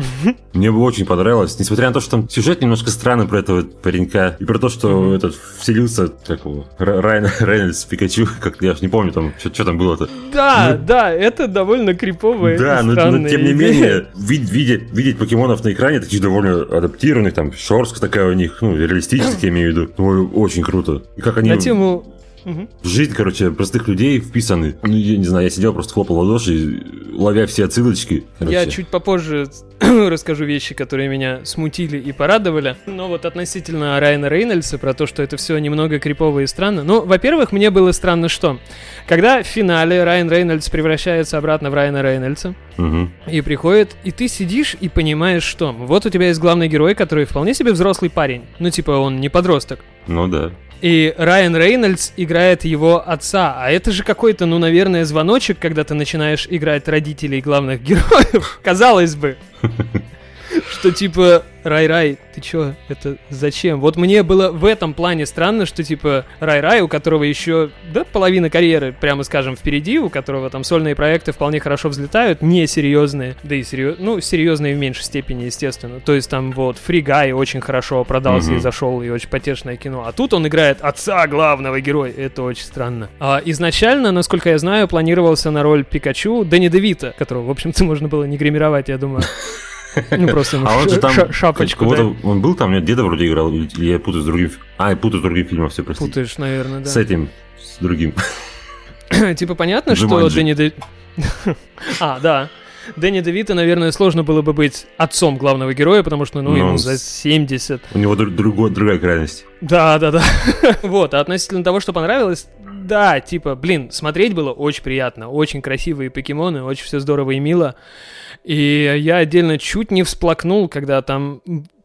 Мне бы очень понравилось, несмотря на то, что там сюжет немножко странный про этого паренька и про то, что этот вселился, как его, Райан Рейнольдс Пикачу, как я ж не помню там, что там было-то. Да, да, это довольно криповая да, но, но тем не менее, вид- видеть, видеть покемонов на экране, таких довольно адаптированных, там, шорстка такая у них, ну, реалистических, я имею в виду. Ой, очень круто. И как они На тему... В жизнь, короче, простых людей вписаны. Ну, я не знаю, я сидел, просто хлопал в ладоши, ловя все отсылочки. короче. Я чуть попозже расскажу вещи, которые меня смутили и порадовали. Но вот относительно Райана Рейнольдса, про то, что это все немного крипово и странно. Ну, во-первых, мне было странно что? Когда в финале Райан Рейнольдс превращается обратно в Райана Рейнольдса, Мгм. и приходит, и ты сидишь и понимаешь, что вот у тебя есть главный герой, который вполне себе взрослый парень. Ну, типа, он не подросток. Ну да. И Райан Рейнольдс играет его отца. А это же какой-то, ну, наверное, звоночек, когда ты начинаешь играть родителей главных героев. Казалось бы. Что типа, Рай-Рай, ты чё, это зачем? Вот мне было в этом плане странно, что, типа, Рай-Рай, у которого еще, да, половина карьеры, прямо скажем, впереди, у которого там сольные проекты вполне хорошо взлетают, не серьезные, да и серьез, ну, серьезные в меньшей степени, естественно. То есть там вот Guy очень хорошо продался Мгм. и зашел, и очень потешное кино. А тут он играет отца главного героя, это очень странно. А, изначально, насколько я знаю, планировался на роль Пикачу Дэнни Девита, которого, в общем-то, можно было не гримировать, я думаю. Ну, просто ему А он же там ша- шапочку, да. Он был там, нет, деда вроде играл, или я путаю с другим. А, я путаю с другим фильмом, все, простите. Путаешь, наверное, да. С этим, с другим. Типа понятно, что. Дэнни Де... А, да. Дэнни Девита, наверное, сложно было бы быть отцом главного героя, потому что, ну, Ну, ему он за с- 70. У него друг- другой- другая крайность. Да, да, да. Вот, а относительно того, что понравилось, да, типа, блин, смотреть было очень приятно, очень красивые покемоны, очень все здорово и мило. И я отдельно чуть не всплакнул, когда там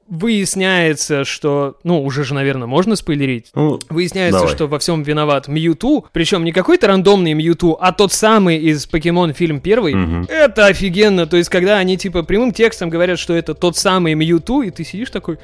выясняется, что, ну, уже же, наверное, можно спойлерить. Ну, Выясняется, Давай. что во всем виноват Мьюту, причем не какой-то рандомный Мьюту, а тот самый из Покемон фильм первый. мгм. Это офигенно, то есть когда они типа прямым текстом говорят, что это тот самый Мьюту, и ты сидишь такой,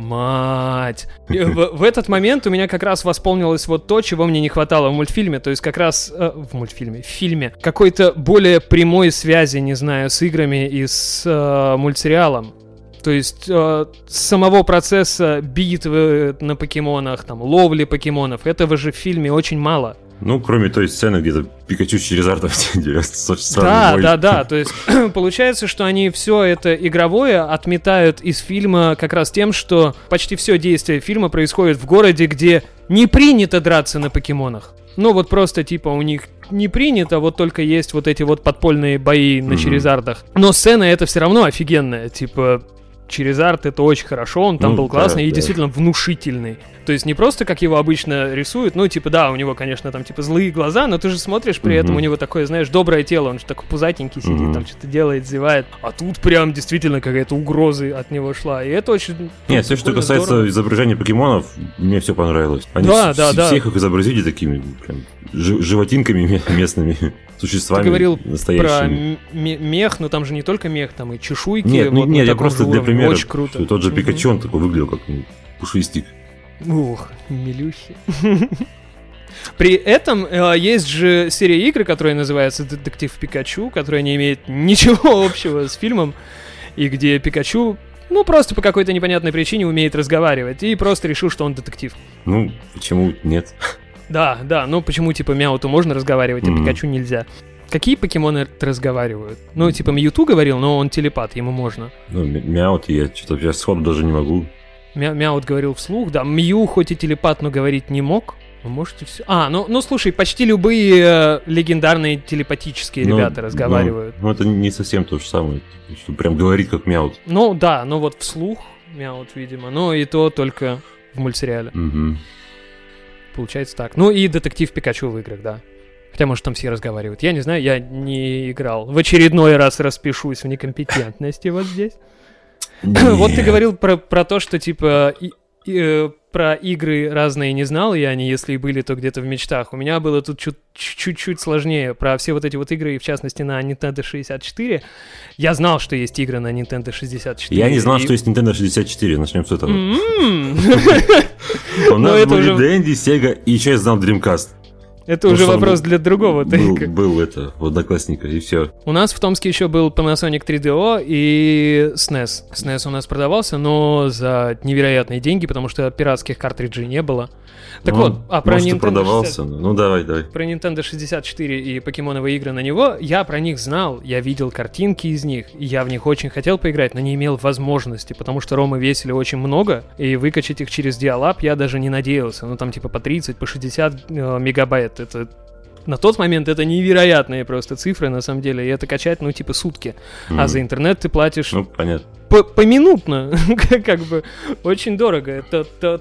мать. В, в этот момент у меня как раз восполнилось вот то, чего мне не хватало в мультфильме, то есть как раз э, в мультфильме, в фильме, какой-то более прямой связи, не знаю, с играми и с э, мультсериалом. То есть э, самого процесса битвы на покемонах, там, ловли покемонов, этого же в фильме очень мало. Ну, кроме той сцены, где Пикачу через артов дерется Да, да, да. То есть получается, что они все это игровое отметают из фильма как раз тем, что почти все действие фильма происходит в городе, где не принято драться на покемонах. Ну вот просто типа у них не принято, вот только есть вот эти вот подпольные бои на Мгм. Черезардах. Но сцена это все равно офигенная, типа Черезард это очень хорошо, он там Ну, был классный да, и да. действительно внушительный. То есть не просто как его обычно рисуют, ну типа да, у него, конечно, там типа злые глаза, но ты же смотришь при этом Мгм. у него такое, знаешь, доброе тело, он же такой пузатенький сидит, Мгм. там что-то делает, зевает. А тут прям действительно какая-то угроза от него шла, и это очень... ну, Нет, все, что касается здорово. изображения покемонов, мне все понравилось. Они Да, с- да, с- да. всех их изобразили такими прям жи- животинками ме- местными, существами Ты говорил Про настоящими. м- ме- мех, но там же не только мех, там и чешуйки. Нет, ну, вот нет, я просто для уровне. Примера, Очень круто. что тот же. Пикачу, он такой выглядел, как ну, пушистик. Ух, милющий. При этом э, есть же серия игр, которая называется Детектив Пикачу, которая не имеет ничего общего с фильмом, и где Пикачу, ну, просто по какой-то непонятной причине умеет разговаривать, и просто решил, что он детектив. Ну, почему нет? Да, да, ну почему, типа, Мяуту можно разговаривать, а Мгм. Пикачу нельзя? Какие покемоны разговаривают? Ну, типа, Мьюту говорил, но он телепат, ему можно. Ну, мяут, я что-то сейчас сходу даже не могу. Мя- Мяут говорил вслух, да. Мью хоть и телепат, но говорить не мог. Вы можете все... А, ну, ну слушай, почти любые э, легендарные телепатические Ну, ребята разговаривают. Ну, ну, это не совсем то же самое, что прям говорит как мяут. Ну, да, ну вот вслух Мяут, видимо. Но и то только в мультсериале. Мгм. Получается так. Ну и детектив Пикачу в играх, да. Хотя, может, там все разговаривают. Я не знаю, я не играл. В очередной раз распишусь в некомпетентности вот здесь. Вот ты говорил про, про то, что типа и- и, э, про игры разные не знал я, они если и были, то где-то в мечтах. У меня было тут чуть- чуть-чуть сложнее про все вот эти вот игры, и в частности на Nintendo 64. Я знал, что есть игры на Nintendo 64. Я не знал, и- что есть Nintendo 64, начнем с этого. М. У нас были Дэнди, Сега, и еще я знал Dreamcast. Это Ну уже вопрос был- для другого Был, тейка. был это, в Одноклассника, и все. У нас в Томске еще был Panasonic 3DO и SNES. SNES у нас продавался, но за невероятные деньги, потому что пиратских картриджей не было. Так Ну, вот, а про может, Nintendo продавался. но- Ну, давай, давай. Про Nintendo 64 и покемоновые игры на него, я про них знал, я видел картинки из них, и я в них очень хотел поиграть, но не имел возможности, потому что ромы весили очень много, и выкачать их через диалап я даже не надеялся. Ну там типа по 30, по 60 э, это... На тот момент это невероятные просто цифры, на самом деле, и это качать, ну, типа, сутки. А Мгм. за интернет ты платишь Ну, понятно. По- поминутно, как- бы очень дорого.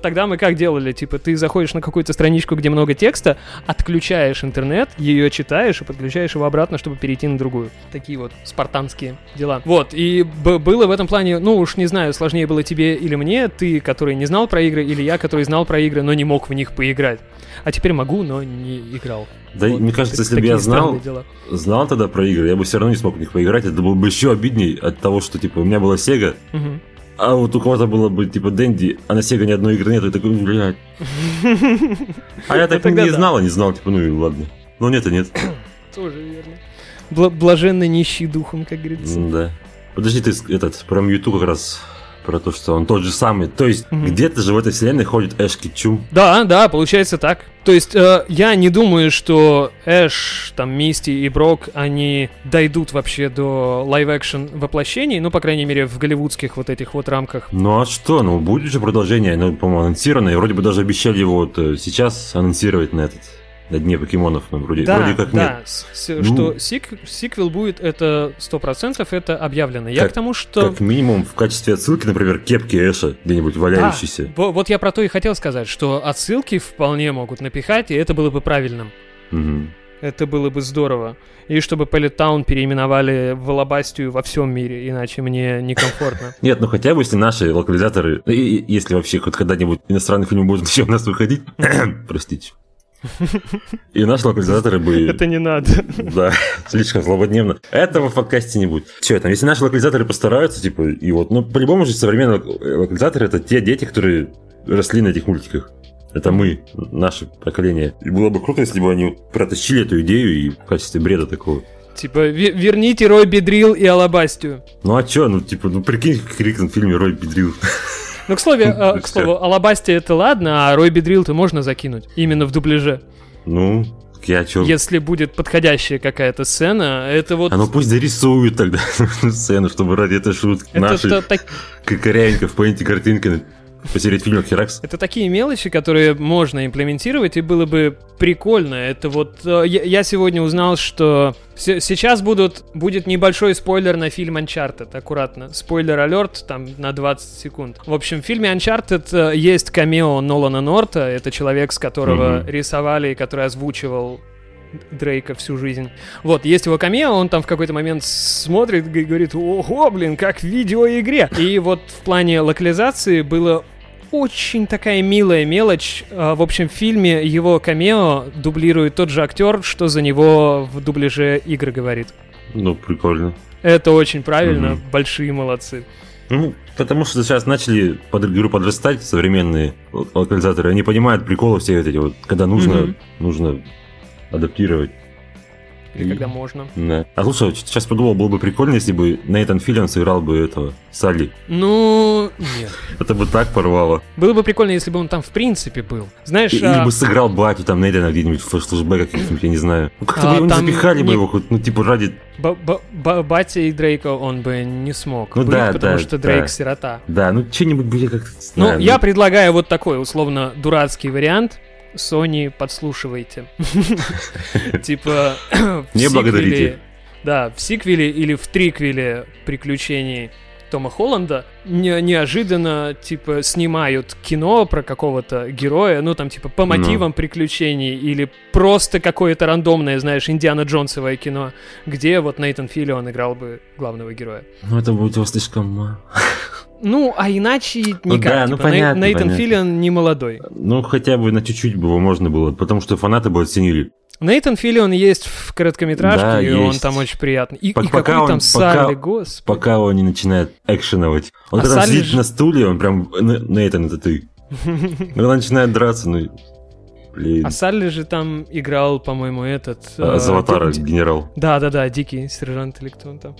Тогда мы как делали? Типа, ты заходишь на какую-то страничку, где много текста, отключаешь интернет, ее читаешь и подключаешь его обратно, чтобы перейти на другую. Такие вот спартанские дела. Вот, и было в этом плане, ну уж не знаю, сложнее было тебе или мне, ты, который не знал про игры, или я, который знал про игры, но не мог в них поиграть. А теперь могу, но не играл. Да, Вот, мне кажется, если бы я знал, дела. знал тогда про игры, я бы все равно не смог в них поиграть. Это было бы еще обидней от того, что, типа, у меня была Sega, Мгм. А вот у кого-то было бы типа Дэнди, а на Сега ни одной игры нет, и такой, блядь. А я так не знал, а не знал, типа, ну и ладно. Ну нет и нет. Тоже верно. Бла- блаженно нищий духом, как говорится. Да. Подожди, ты этот, про Мьюту как раз, про то, что он тот же самый. То есть, Мгм. где-то же в этой вселенной ходит Эш Кетчум. Да, да, получается так. То есть э, я не думаю, что Эш, там, Мисти и Брок, они дойдут вообще до live-action воплощений, ну, по крайней мере, в голливудских вот этих вот рамках. Ну а что, ну будет же продолжение, оно, по-моему, анонсировано, и вроде бы даже обещали его вот э, сейчас анонсировать на этот, на дне покемонов, но вроде, Да, вроде как да, нет. с- Ну. что сик- сиквел будет, это 100% это объявлено. Я Как- к тому, что... Как минимум в качестве отсылки, например, кепки Эша, где-нибудь валяющейся. Во- Вот я про то и хотел сказать, что отсылки вполне могут напихать, и это было бы правильным. Мгм. Это было бы здорово. И чтобы Пэлеттаун переименовали в Алабастию во всем мире, иначе мне некомфортно. Нет, ну хотя бы если наши локализаторы, если вообще хоть когда-нибудь иностранный фильм будет еще у нас выходить, простите. И наши локализаторы бы... Это не надо. Да, слишком злободневно. Этого в подкасте не будет. Че там, если наши локализаторы постараются, типа, и вот, ну, по-любому же современные лок- локализаторы это те дети, которые росли на этих мультиках. Это мы, наше поколение. И было бы круто, если бы они протащили эту идею и в качестве бреда такого. Типа, «Ве- верните Рой Бедрил и Алабастию. Ну а чё, ну типа, ну прикинь, крикнут в фильме Рой Педрил. Ну, к слову, э, к слову, Алабастия это ладно, а Рой Бедрил-то можно закинуть. Именно в дубляже. Ну, я чё... Если будет подходящая какая-то сцена, это вот... А ну пусть зарисуют тогда сцену, чтобы ради этой шутки это, наши та- так- корявенько в пейнте картинками посередине фильма Херакс. это такие мелочи, которые можно имплементировать, и было бы прикольно. Это вот... э, Я, сегодня узнал, что се- сейчас будут, будет небольшой спойлер на фильм Uncharted, аккуратно. Спойлер-алерт, там, на 20 секунд. В общем, в фильме Uncharted э, есть камео Нолана Норта, это человек, с которого Мгм. рисовали и который озвучивал Дрейка всю жизнь. Вот, есть его камео, он там в какой-то момент смотрит и говорит, ого, блин, как в видеоигре. И вот в плане локализации было очень такая милая мелочь. А, В общем, в фильме его камео дублирует тот же актер, что за него в дубляже игры говорит. Ну, прикольно. Это очень правильно, Мгм. большие молодцы. Ну, потому что сейчас начали под игру подрастать современные локализаторы. Они понимают приколы все вот эти вот, когда нужно, Мгм. нужно адаптировать. Или И- когда можно. Да. А слушай, сейчас подумал, было бы прикольно, если бы Нейтан Филлиан сыграл бы этого Салли. Ну, нет. Это бы так порвало. Было бы прикольно, если бы он там в принципе был. Знаешь, И- а, Или бы сыграл батю там Нейтана где-нибудь в флешбэках каких-нибудь, я не знаю. Ну как-то А бы его не там запихали бы не- его, хоть, ну типа ради... Ба- ба- ба- Батя и Дрейка он бы не смог Ну быть, да, потому да, что да. Дрейк сирота. Да, ну что-нибудь бы я как-то... Ну, я предлагаю вот такой, условно, дурацкий вариант. Sony, подслушивайте. Типа... Не благодарите. Да, в сиквеле или в триквеле приключений Тома Холланда не- неожиданно, типа, снимают кино про какого-то героя, ну, там, типа, по Ну. мотивам приключений, или просто какое-то рандомное, знаешь, Индиана Джонсовое кино, где вот Нейтан Филлион играл бы главного героя. Ну это будет его слишком. Ну, а иначе никак. Ну да, ну типа, понятно, Нейтан понятно. Филлион не молодой. Ну, хотя бы на чуть-чуть бы его можно было, потому что фанаты бы оценили. Нейтан Филлион есть в короткометражке, Да, и он есть. там очень приятный. И, Пок- и пока какой он- там пока- Салли, господи. Пока он не начинает экшеновать. Он А когда Салли сидит на стуле, он прям... «Н- Нейтан, это ты. Когда начинает драться, ну... Блин. А Салли же там играл, по-моему, этот... А, э, генерал. Да-да-да, Дикий сержант или кто он там.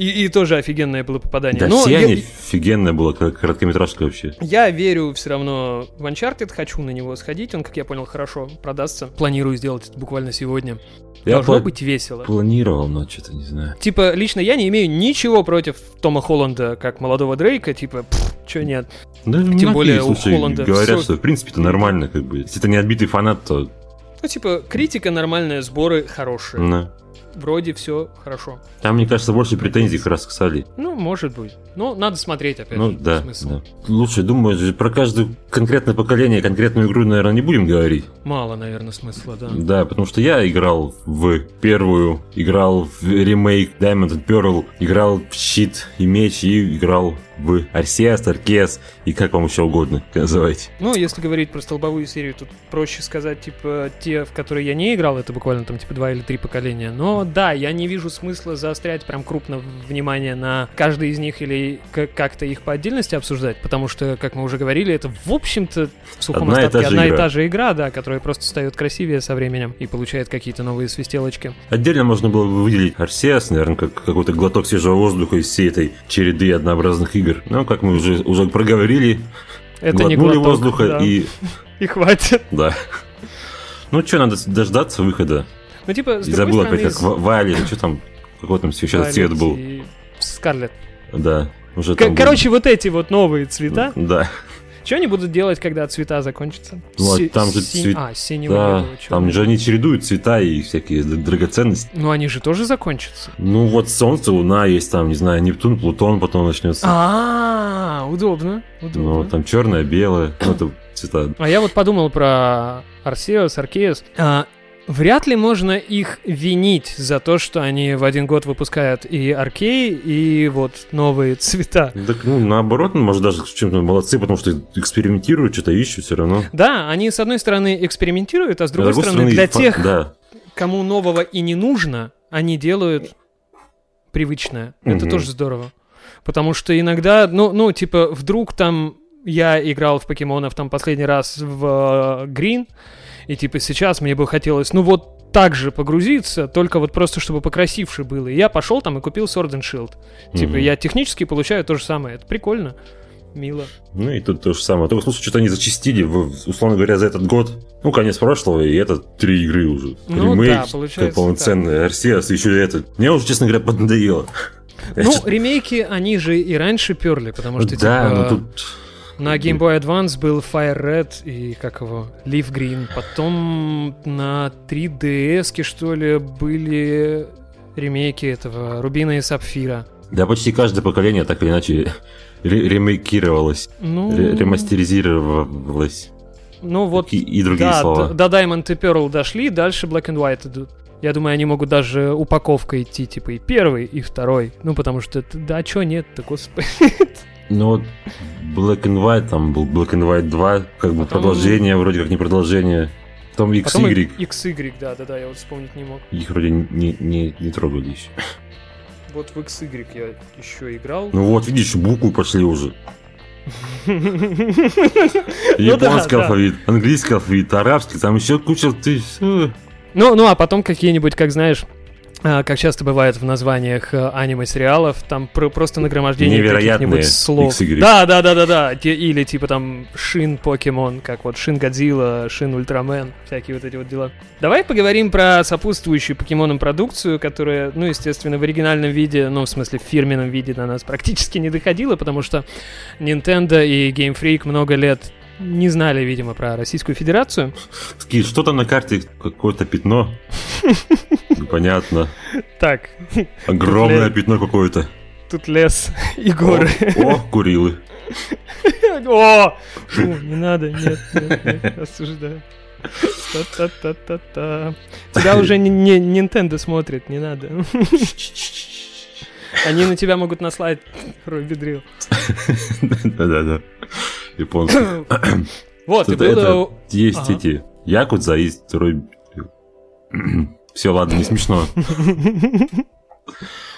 И, и тоже офигенное было попадание. Да, Но все я, они офигенная была кор- короткометражка вообще. я верю все равно в Uncharted, хочу на него сходить. Он, как я понял, хорошо продастся. Планирую сделать это буквально сегодня. Я Должно пла- быть весело. планировал, но что-то не знаю. Типа, лично я не имею ничего против Тома Холланда как молодого Дрейка, типа, чё нет. Да, Тем многие, более у Холланда говорят, всё- что в принципе это нормально, как бы. Если это не отбитый фанат, то... Ну, типа, критика нормальная, сборы хорошие. да. Вроде все хорошо. Там, мне кажется, больше претензий как раз к Салли. Ну, может быть. Ну, надо смотреть, опять Ну же. да, смысл. да. Лучше думаю про каждую конкретное поколение, конкретную игру, наверное, не будем говорить. Мало, наверное, смысла, да. Да, потому что я играл в первую, играл в ремейк Diamond and Pearl, играл в щит и меч и играл в Арсеас, Аркес и как вам еще угодно называйте. Ну, если говорить про столбовую серию, тут проще сказать, типа, те, в которые я не играл, это буквально там, типа, два или три поколения. Но да, я не вижу смысла заострять прям крупно внимание на каждый из них или как-то их по отдельности обсуждать, потому что, как мы уже говорили, это, в общем-то, в сухом Одна и остатке та же одна и игра. та же игра, да, которая просто стает красивее со временем и получает какие-то новые свистелочки. Отдельно можно было бы выделить Арсеас, наверное, как какой-то глоток свежего воздуха из всей этой череды однообразных игр. Но, как мы уже, уже проговорили, Это не глоток, воздуха да. и... И хватит. Да. Ну что, надо дождаться выхода. Ну, типа, с И забыл опять, как Вайли, что там, какой там сейчас цвет был. и Скарлетт. Да, уже К- там был. короче, вот эти вот новые цвета. Да, Что они будут делать, когда цвета закончатся? Ну, а Си- там же синь- цвет- А, синего, да. белого, Там же они чередуют цвета и всякие драгоценности. Ну, они же тоже закончатся. Ну вот Солнце, Луна есть там, не знаю, Нептун, Плутон потом начнется. А, удобно, Ну, там черное, белое, ну, это цвета. А я вот подумал про Арсеус, Аркеус. А, Вряд ли можно их винить за то, что они в один год выпускают и Аркей, и вот новые цвета. Так, ну, наоборот, может, даже чем-то молодцы, потому что экспериментируют, что-то ищут все равно. Да, они с одной стороны экспериментируют, а с другой, С стороны, для фа- тех, Да, кому нового и не нужно, они делают привычное. Это Мгм. тоже здорово. Потому что иногда, ну, ну, типа, вдруг там я играл в покемонов там последний раз в Грин, и типа сейчас мне бы хотелось, ну вот так же погрузиться, только вот просто чтобы покрасивше было. И я пошел там и купил Sword and Shield. Типа, Мгм. я технически получаю то же самое. Это прикольно. Мило. Ну и тут то же самое. Только слушай, что-то они зачистили, условно говоря, за этот год. Ну, конец прошлого, и это три игры уже. Ну Ремейк, да, получается как полноценный, Арсеас, еще это. Мне уже, честно говоря, поднадоело. Ну, ремейки, они же и раньше перли, потому что, да, типа, ну тут... На Game Boy Advance был Fire Red и как его, Leaf Green. Потом на 3DS, что ли, были ремейки этого Рубина и Сапфира. Да, почти каждое поколение так или иначе ре- ремейкировалось, Ну, ре- ремастеризировалось. ну вот, И, и другие да, слова. до Diamond и Pearl дошли, дальше Black and White идут. Я думаю, они могут даже упаковкой идти, типа и первый, и второй. Ну, потому что, да, чё нет-то, господи. Ну вот Black and White, там был Black and White 2, как бы Потом- продолжение, вроде как не продолжение. Потом XY, Потом XY, да-да-да, я вот вспомнить не мог. их вроде не, не, не трогали еще. Вот в XY я еще играл. Ну вот, видишь, буквы пошли уже. Ну да, Японский да. алфавит, английский алфавит, арабский, там еще куча ты. всё. Ну, ну, а потом какие-нибудь, как знаешь, как часто бывает в названиях э, аниме-сериалов, там про- просто нагромождение каких-нибудь слов. XY. Да, да, да, да, да. Или типа там Шин Покемон, как вот Шин Годзилла, Шин Ультрамен, всякие вот эти вот дела. Давай поговорим про сопутствующую покемонам продукцию, которая, ну, естественно, в оригинальном виде, ну, в смысле, в фирменном виде до нас практически не доходила, потому что Nintendo и Game Freak много лет не знали, видимо, про Российскую Федерацию. Такие, что там на карте? Какое-то пятно. Понятно. Так, Огромное пятно какое-то. тут лес и горы. О, Курилы. О! Не надо, нет, нет, осуждаю. Та-та-та-та-та. Тебя уже не, не Nintendo смотрит, не надо. Они на тебя могут наслать Робби Дрил. Да-да-да. Японский. Вот, и было... Есть эти. Якудза есть второй. Все, ладно, не смешно.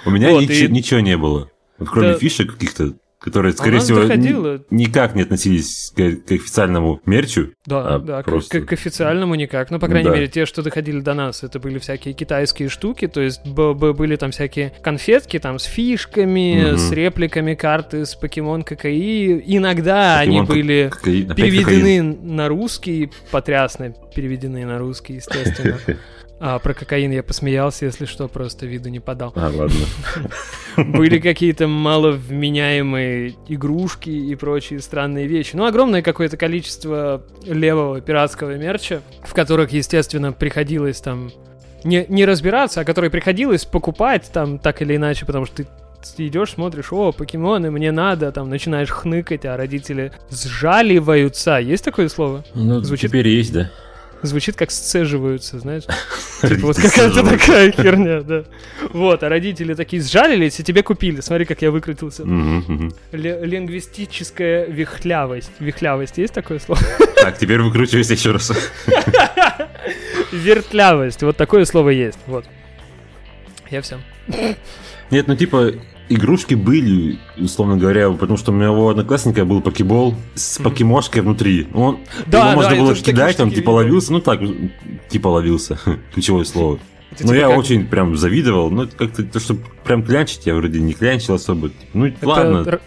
У меня ничего, не было. Вот кроме Да. фишек каких-то, которые, А скорее нас всего, доходило. никак не относились к, к официальному мерчу. Да, А, да, просто- к, к официальному никак. Ну, по крайней Да. мере, те, что доходили до нас, это были всякие китайские штуки, то есть б- б- были там всякие конфетки там с фишками, Мгм. с репликами карты с покемон ККИ. Иногда они Покемон были Кокаин- опять переведены на русский, потрясно переведены на русский, естественно. А про кокаин я посмеялся, если что, просто виду не подал. А, ладно. Были какие-то маловменяемые игрушки и прочие странные вещи. Ну, огромное какое-то количество левого пиратского мерча, в которых, естественно, приходилось там не, не разбираться, а которые приходилось покупать там так или иначе, потому что ты ты идешь, смотришь, о, покемоны, мне надо, там начинаешь хныкать, а родители сжаливаются. Есть такое слово? Ну, Звучит- теперь есть, да. Звучит как сцеживаются, знаешь? Типа вот какая-то такая херня, да. Вот, а родители такие сжалились и тебе купили. Смотри, как я выкрутился. Лингвистическая вихлявость. Вихлявость, есть такое слово? Так, теперь выкручивайся еще раз. Вертлявость. Вот такое слово есть. Вот. Я все. Нет, ну типа игрушки были, условно говоря, потому что у моего одноклассника был покебол с покемошкой внутри. Он, Да, его да, можно было кидать, он типа видел. ловился, ну так, типа ловился, ключевое слово. Это Но типа я как- очень прям завидовал, ну это как-то то, что прям клянчить, я вроде не клянчил особо. Ну это ладно,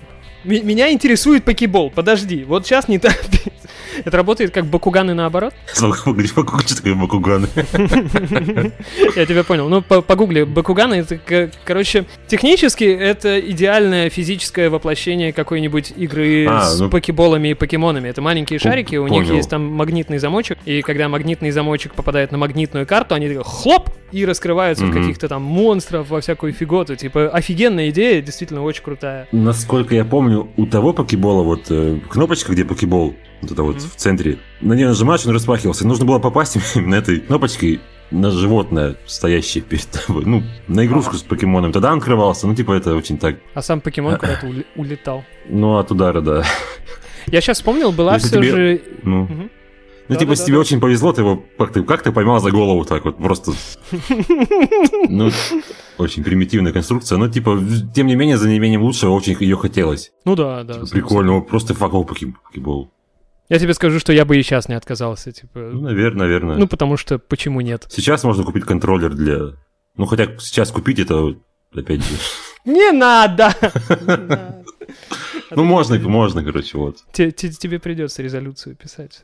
Меня интересует покебол. Подожди, вот сейчас не торопись. Это работает как бакуганы наоборот? где что такое Бакуганы? Я тебя понял. Ну, по- погугли. Бакуганы, это, короче, технически это идеальное физическое воплощение какой-нибудь игры А, с ну- покеболами и покемонами. Это маленькие шарики, у них есть там магнитный замочек, и когда магнитный замочек попадает на магнитную карту, они хлоп и раскрываются в каких-то там монстров, во всякую фиготу. Типа, офигенная идея, действительно очень крутая. Насколько я помню, у того покебола вот э, кнопочка, где покебол, вот это вот Мгм. в центре, на нее нажимаешь, он распахивался. Нужно было попасть именно этой кнопочкой на животное, стоящее перед тобой. Ну, на игрушку с покемоном. Тогда он открывался. Ну, типа, это очень так. А сам покемон куда-то улетал. Ну, от удара, да. Я сейчас вспомнил, была все тебе- же... Ну, Мгм. ну типа, если Да-да-да-да. тебе очень повезло, ты его как-то как ты поймал за голову так вот, просто... Ну, очень примитивная конструкция. Но, типа, тем не менее, за неимением лучшего очень ее хотелось. Ну да, да. Типа, Прикольно, просто факел покебол. Я тебе скажу, что я бы и сейчас не отказался, типа. Ну, наверное, наверное. Ну, потому что почему нет? Сейчас можно купить контроллер для... Ну, хотя сейчас купить это, опять же... Не надо! Ну, можно, можно, короче, вот. Те- те- Тебе придется резолюцию писать.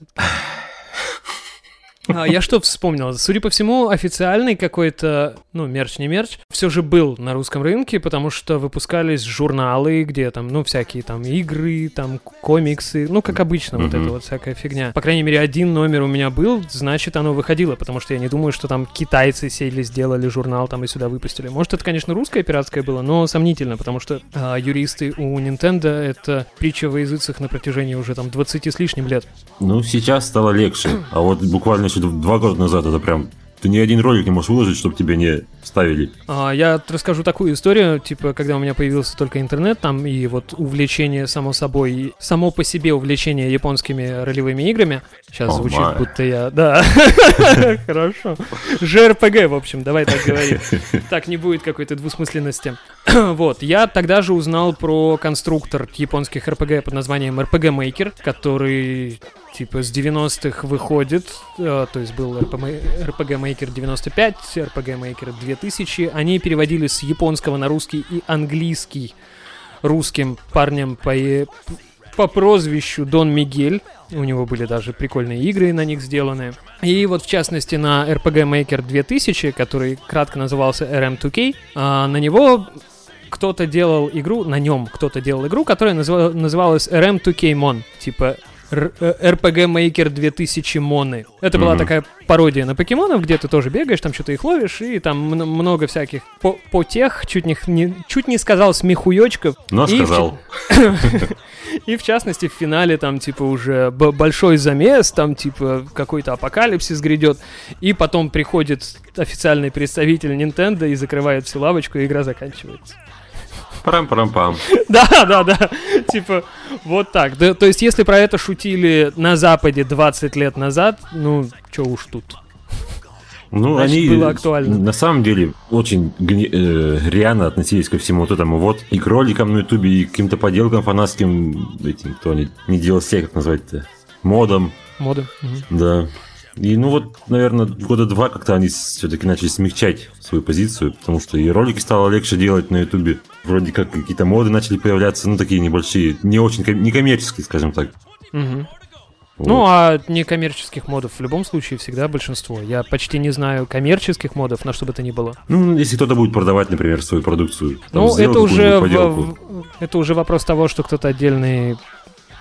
А, я что вспомнил? Судя по всему, официальный какой-то, ну, мерч не мерч, все же был на русском рынке, потому что выпускались журналы, где там, ну, всякие там игры, там комиксы, ну, как обычно, вот Мгм. это вот всякая фигня. По крайней мере, один номер у меня был, значит, оно выходило, потому что я не думаю, что там китайцы сели, сделали журнал там и сюда выпустили. Может, это, конечно, русское пиратское было, но сомнительно, потому что а, юристы у Nintendo это притча во языцах на протяжении уже там 20 с лишним лет. Ну, сейчас стало легче. А вот буквально еще два года назад это прям... Ты ни один ролик не можешь выложить, чтобы тебя не ставили. А, Я расскажу такую историю, типа, когда у меня появился только интернет, там и вот увлечение, само собой, и само по себе увлечение японскими ролевыми играми. Сейчас О, звучит, май. будто я... Да, хорошо. ЖРПГ, в общем, давай так говорить. Так не будет какой-то двусмысленности. Вот, я тогда же узнал про конструктор японских РПГ под названием RPG Maker, который типа с 90-х выходит, э, то есть был RPG Maker 95, RPG Maker 2000, они переводили с японского на русский и английский русским парнем по, э, по прозвищу Дон Мигель. У него были даже прикольные игры на них сделаны. И вот в частности на RPG Maker 2000, который кратко назывался RM2K, а, на него кто-то делал игру, на нем кто-то делал игру, которая называ- называлась RM2K Mon, типа Р- э, RPG Maker 2000 Моны. Это была Мгм. такая пародия на покемонов, где ты тоже бегаешь, там что-то их ловишь, и там много всяких по, по тех, чуть не, не- чуть не сказал смехуёчков. Но И сказал. И в частности в финале там типа уже большой замес, там типа какой-то апокалипсис грядет, и потом приходит официальный представитель Nintendo и закрывает всю лавочку, и игра заканчивается. Парам-парам-пам. Да, да, да. Типа, вот так. Да, то есть, если про это шутили на Западе 20 лет назад, ну, чё уж тут. Ну, Значит, они было актуально. на самом деле очень гни- э, рьяно относились ко всему вот этому вот. И к роликам на Ютубе, и к каким-то поделкам фанатским, этим, кто не делал все, как назвать-то, модом, Моды. Мгм. да. И ну вот, наверное, года два как-то они все-таки начали смягчать свою позицию, потому что и ролики стало легче делать на Ютубе. Вроде как какие-то моды начали появляться, ну такие небольшие, не очень ком- некоммерческие, скажем так. Мгм. Вот. Ну, а некоммерческих модов в любом случае всегда большинство. Я почти не знаю коммерческих модов, на что бы то ни было. Ну, если кто-то будет продавать, например, свою продукцию. там, Ну, это уже, в- это уже вопрос того, что кто-то отдельный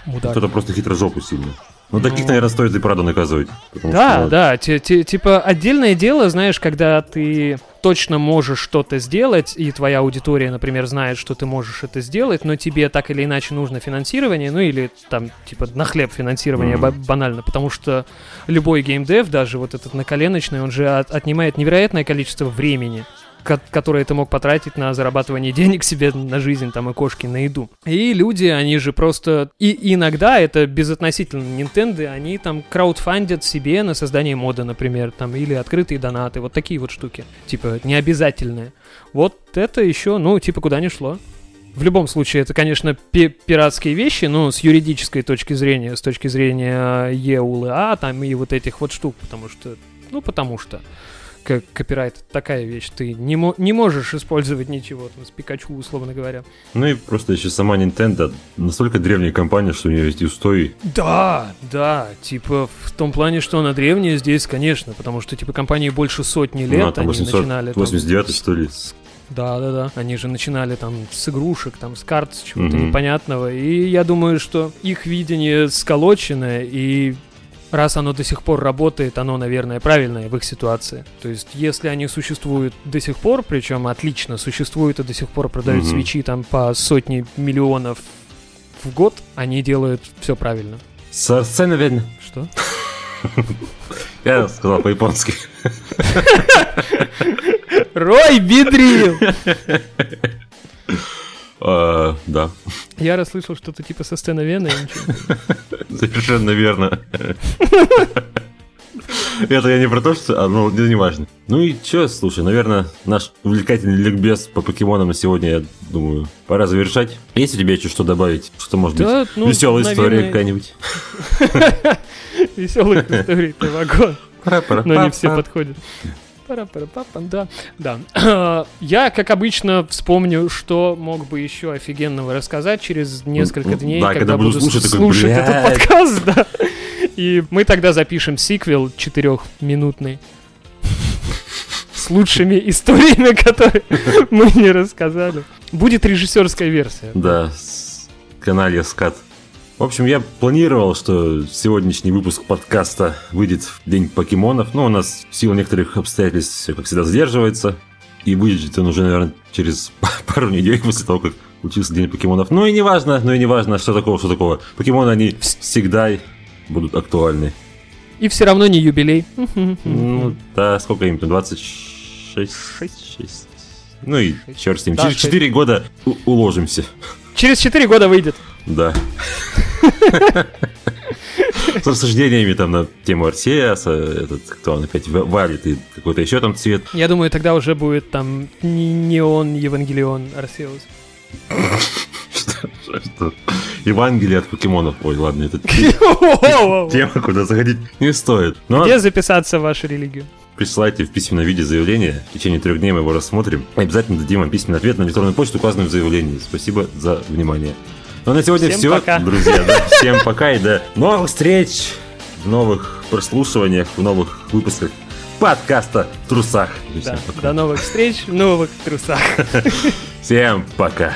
мудак. Кто-то просто хитрожопу сильно. Ну, таких, Ну. наверное, стоит и правда наказывать. Да, что- да, ти- ти- типа отдельное дело, знаешь, когда ты точно можешь что-то сделать, и твоя аудитория, например, знает, что ты можешь это сделать, но тебе так или иначе нужно финансирование, ну или там, типа, на хлеб финансирование ба- банально, потому что любой геймдев, даже вот этот наколеночный, он же от- отнимает невероятное количество времени ко- которое ты мог потратить на зарабатывание денег себе на жизнь, там, и кошки на еду. И люди, они же просто... И иногда это безотносительно Nintendo, они там краудфандят себе на создание мода, например, там, или открытые донаты, вот такие вот штуки. Типа, необязательные. Вот это еще, ну, типа, куда ни шло. В любом случае, это, конечно, пи- пиратские вещи, но с юридической точки зрения, с точки зрения ЕУЛА, там и вот этих вот штук, потому что, ну, потому что как копирайт такая вещь, ты не, мо- не можешь использовать ничего там с Пикачу, условно говоря. Ну и просто еще сама Nintendo настолько древняя компания, что у нее есть устои. Да, да, типа в том плане, что она древняя здесь, конечно, потому что типа компании больше сотни лет, Ну, там они начинали там 889 что ли? Да, да, да. Они же начинали там с игрушек, там с карт, с чего-то Мгм. непонятного. И я думаю, что их видение сколоченное, и раз оно до сих пор работает, оно, наверное, правильное в их ситуации. То есть, если они существуют до сих пор, причем отлично существуют и до сих пор продают Мгм. свечи там по сотни миллионов в год, они делают все правильно. Сцена, наверное. Что? Я сказал по-японски. Рой бедрил! А, Да, Я расслышал что-то типа со сцены Вены, совершенно верно. Это я не про то, что... А, ну, не важно. Ну и чё, слушай, наверное, наш увлекательный ликбез по покемонам на сегодня, я думаю, пора завершать. Есть у тебя еще что добавить? Что может Да, быть? ну, Веселая история какая-нибудь? Веселых историй ты вагон. Но не все подходят. Да, да. Я, как обычно, вспомню, что мог бы еще офигенного рассказать через несколько дней, да, когда, когда буду слушать, такой, слушать этот подкаст, да. И мы тогда запишем сиквел четырехминутный с лучшими историями, которые мы не рассказали. Будет режиссерская версия. Да, канале скат. В общем, я планировал, что сегодняшний выпуск подкаста выйдет в день покемонов. Но у нас в силу некоторых обстоятельств все, как всегда, задерживается. И выйдет он уже, наверное, через пару недель после того, как случился день покемонов. Ну и не важно, ну и не важно, что такого, что такого. Покемоны, они всегда будут актуальны. И все равно не юбилей. Ну, да, сколько им там, 26? Шесть. 6. Ну и черт с ним. Да, Через шесть. 4 года у- уложимся. Через 4 года выйдет. Да. С рассуждениями там на тему Арсеаса, этот, кто он опять, Ва- валит и какой-то еще там цвет. Я думаю, тогда уже будет там не- неон Евангелион Арсеус. Евангелие от покемонов. Ой, ладно, это Где тема, куда заходить не стоит. Но записаться в вашу религию? присылайте в письменном виде заявление. В течение трех дней мы его рассмотрим. Обязательно дадим вам письменный ответ на электронную почту, указанную в заявлении. Спасибо за внимание. Ну на сегодня Всем все, пока. друзья. Да, всем пока и до новых встреч в новых прослушиваниях, в новых выпусках подкаста в трусах. Да. Всем пока. До новых встреч в новых трусах. Всем пока.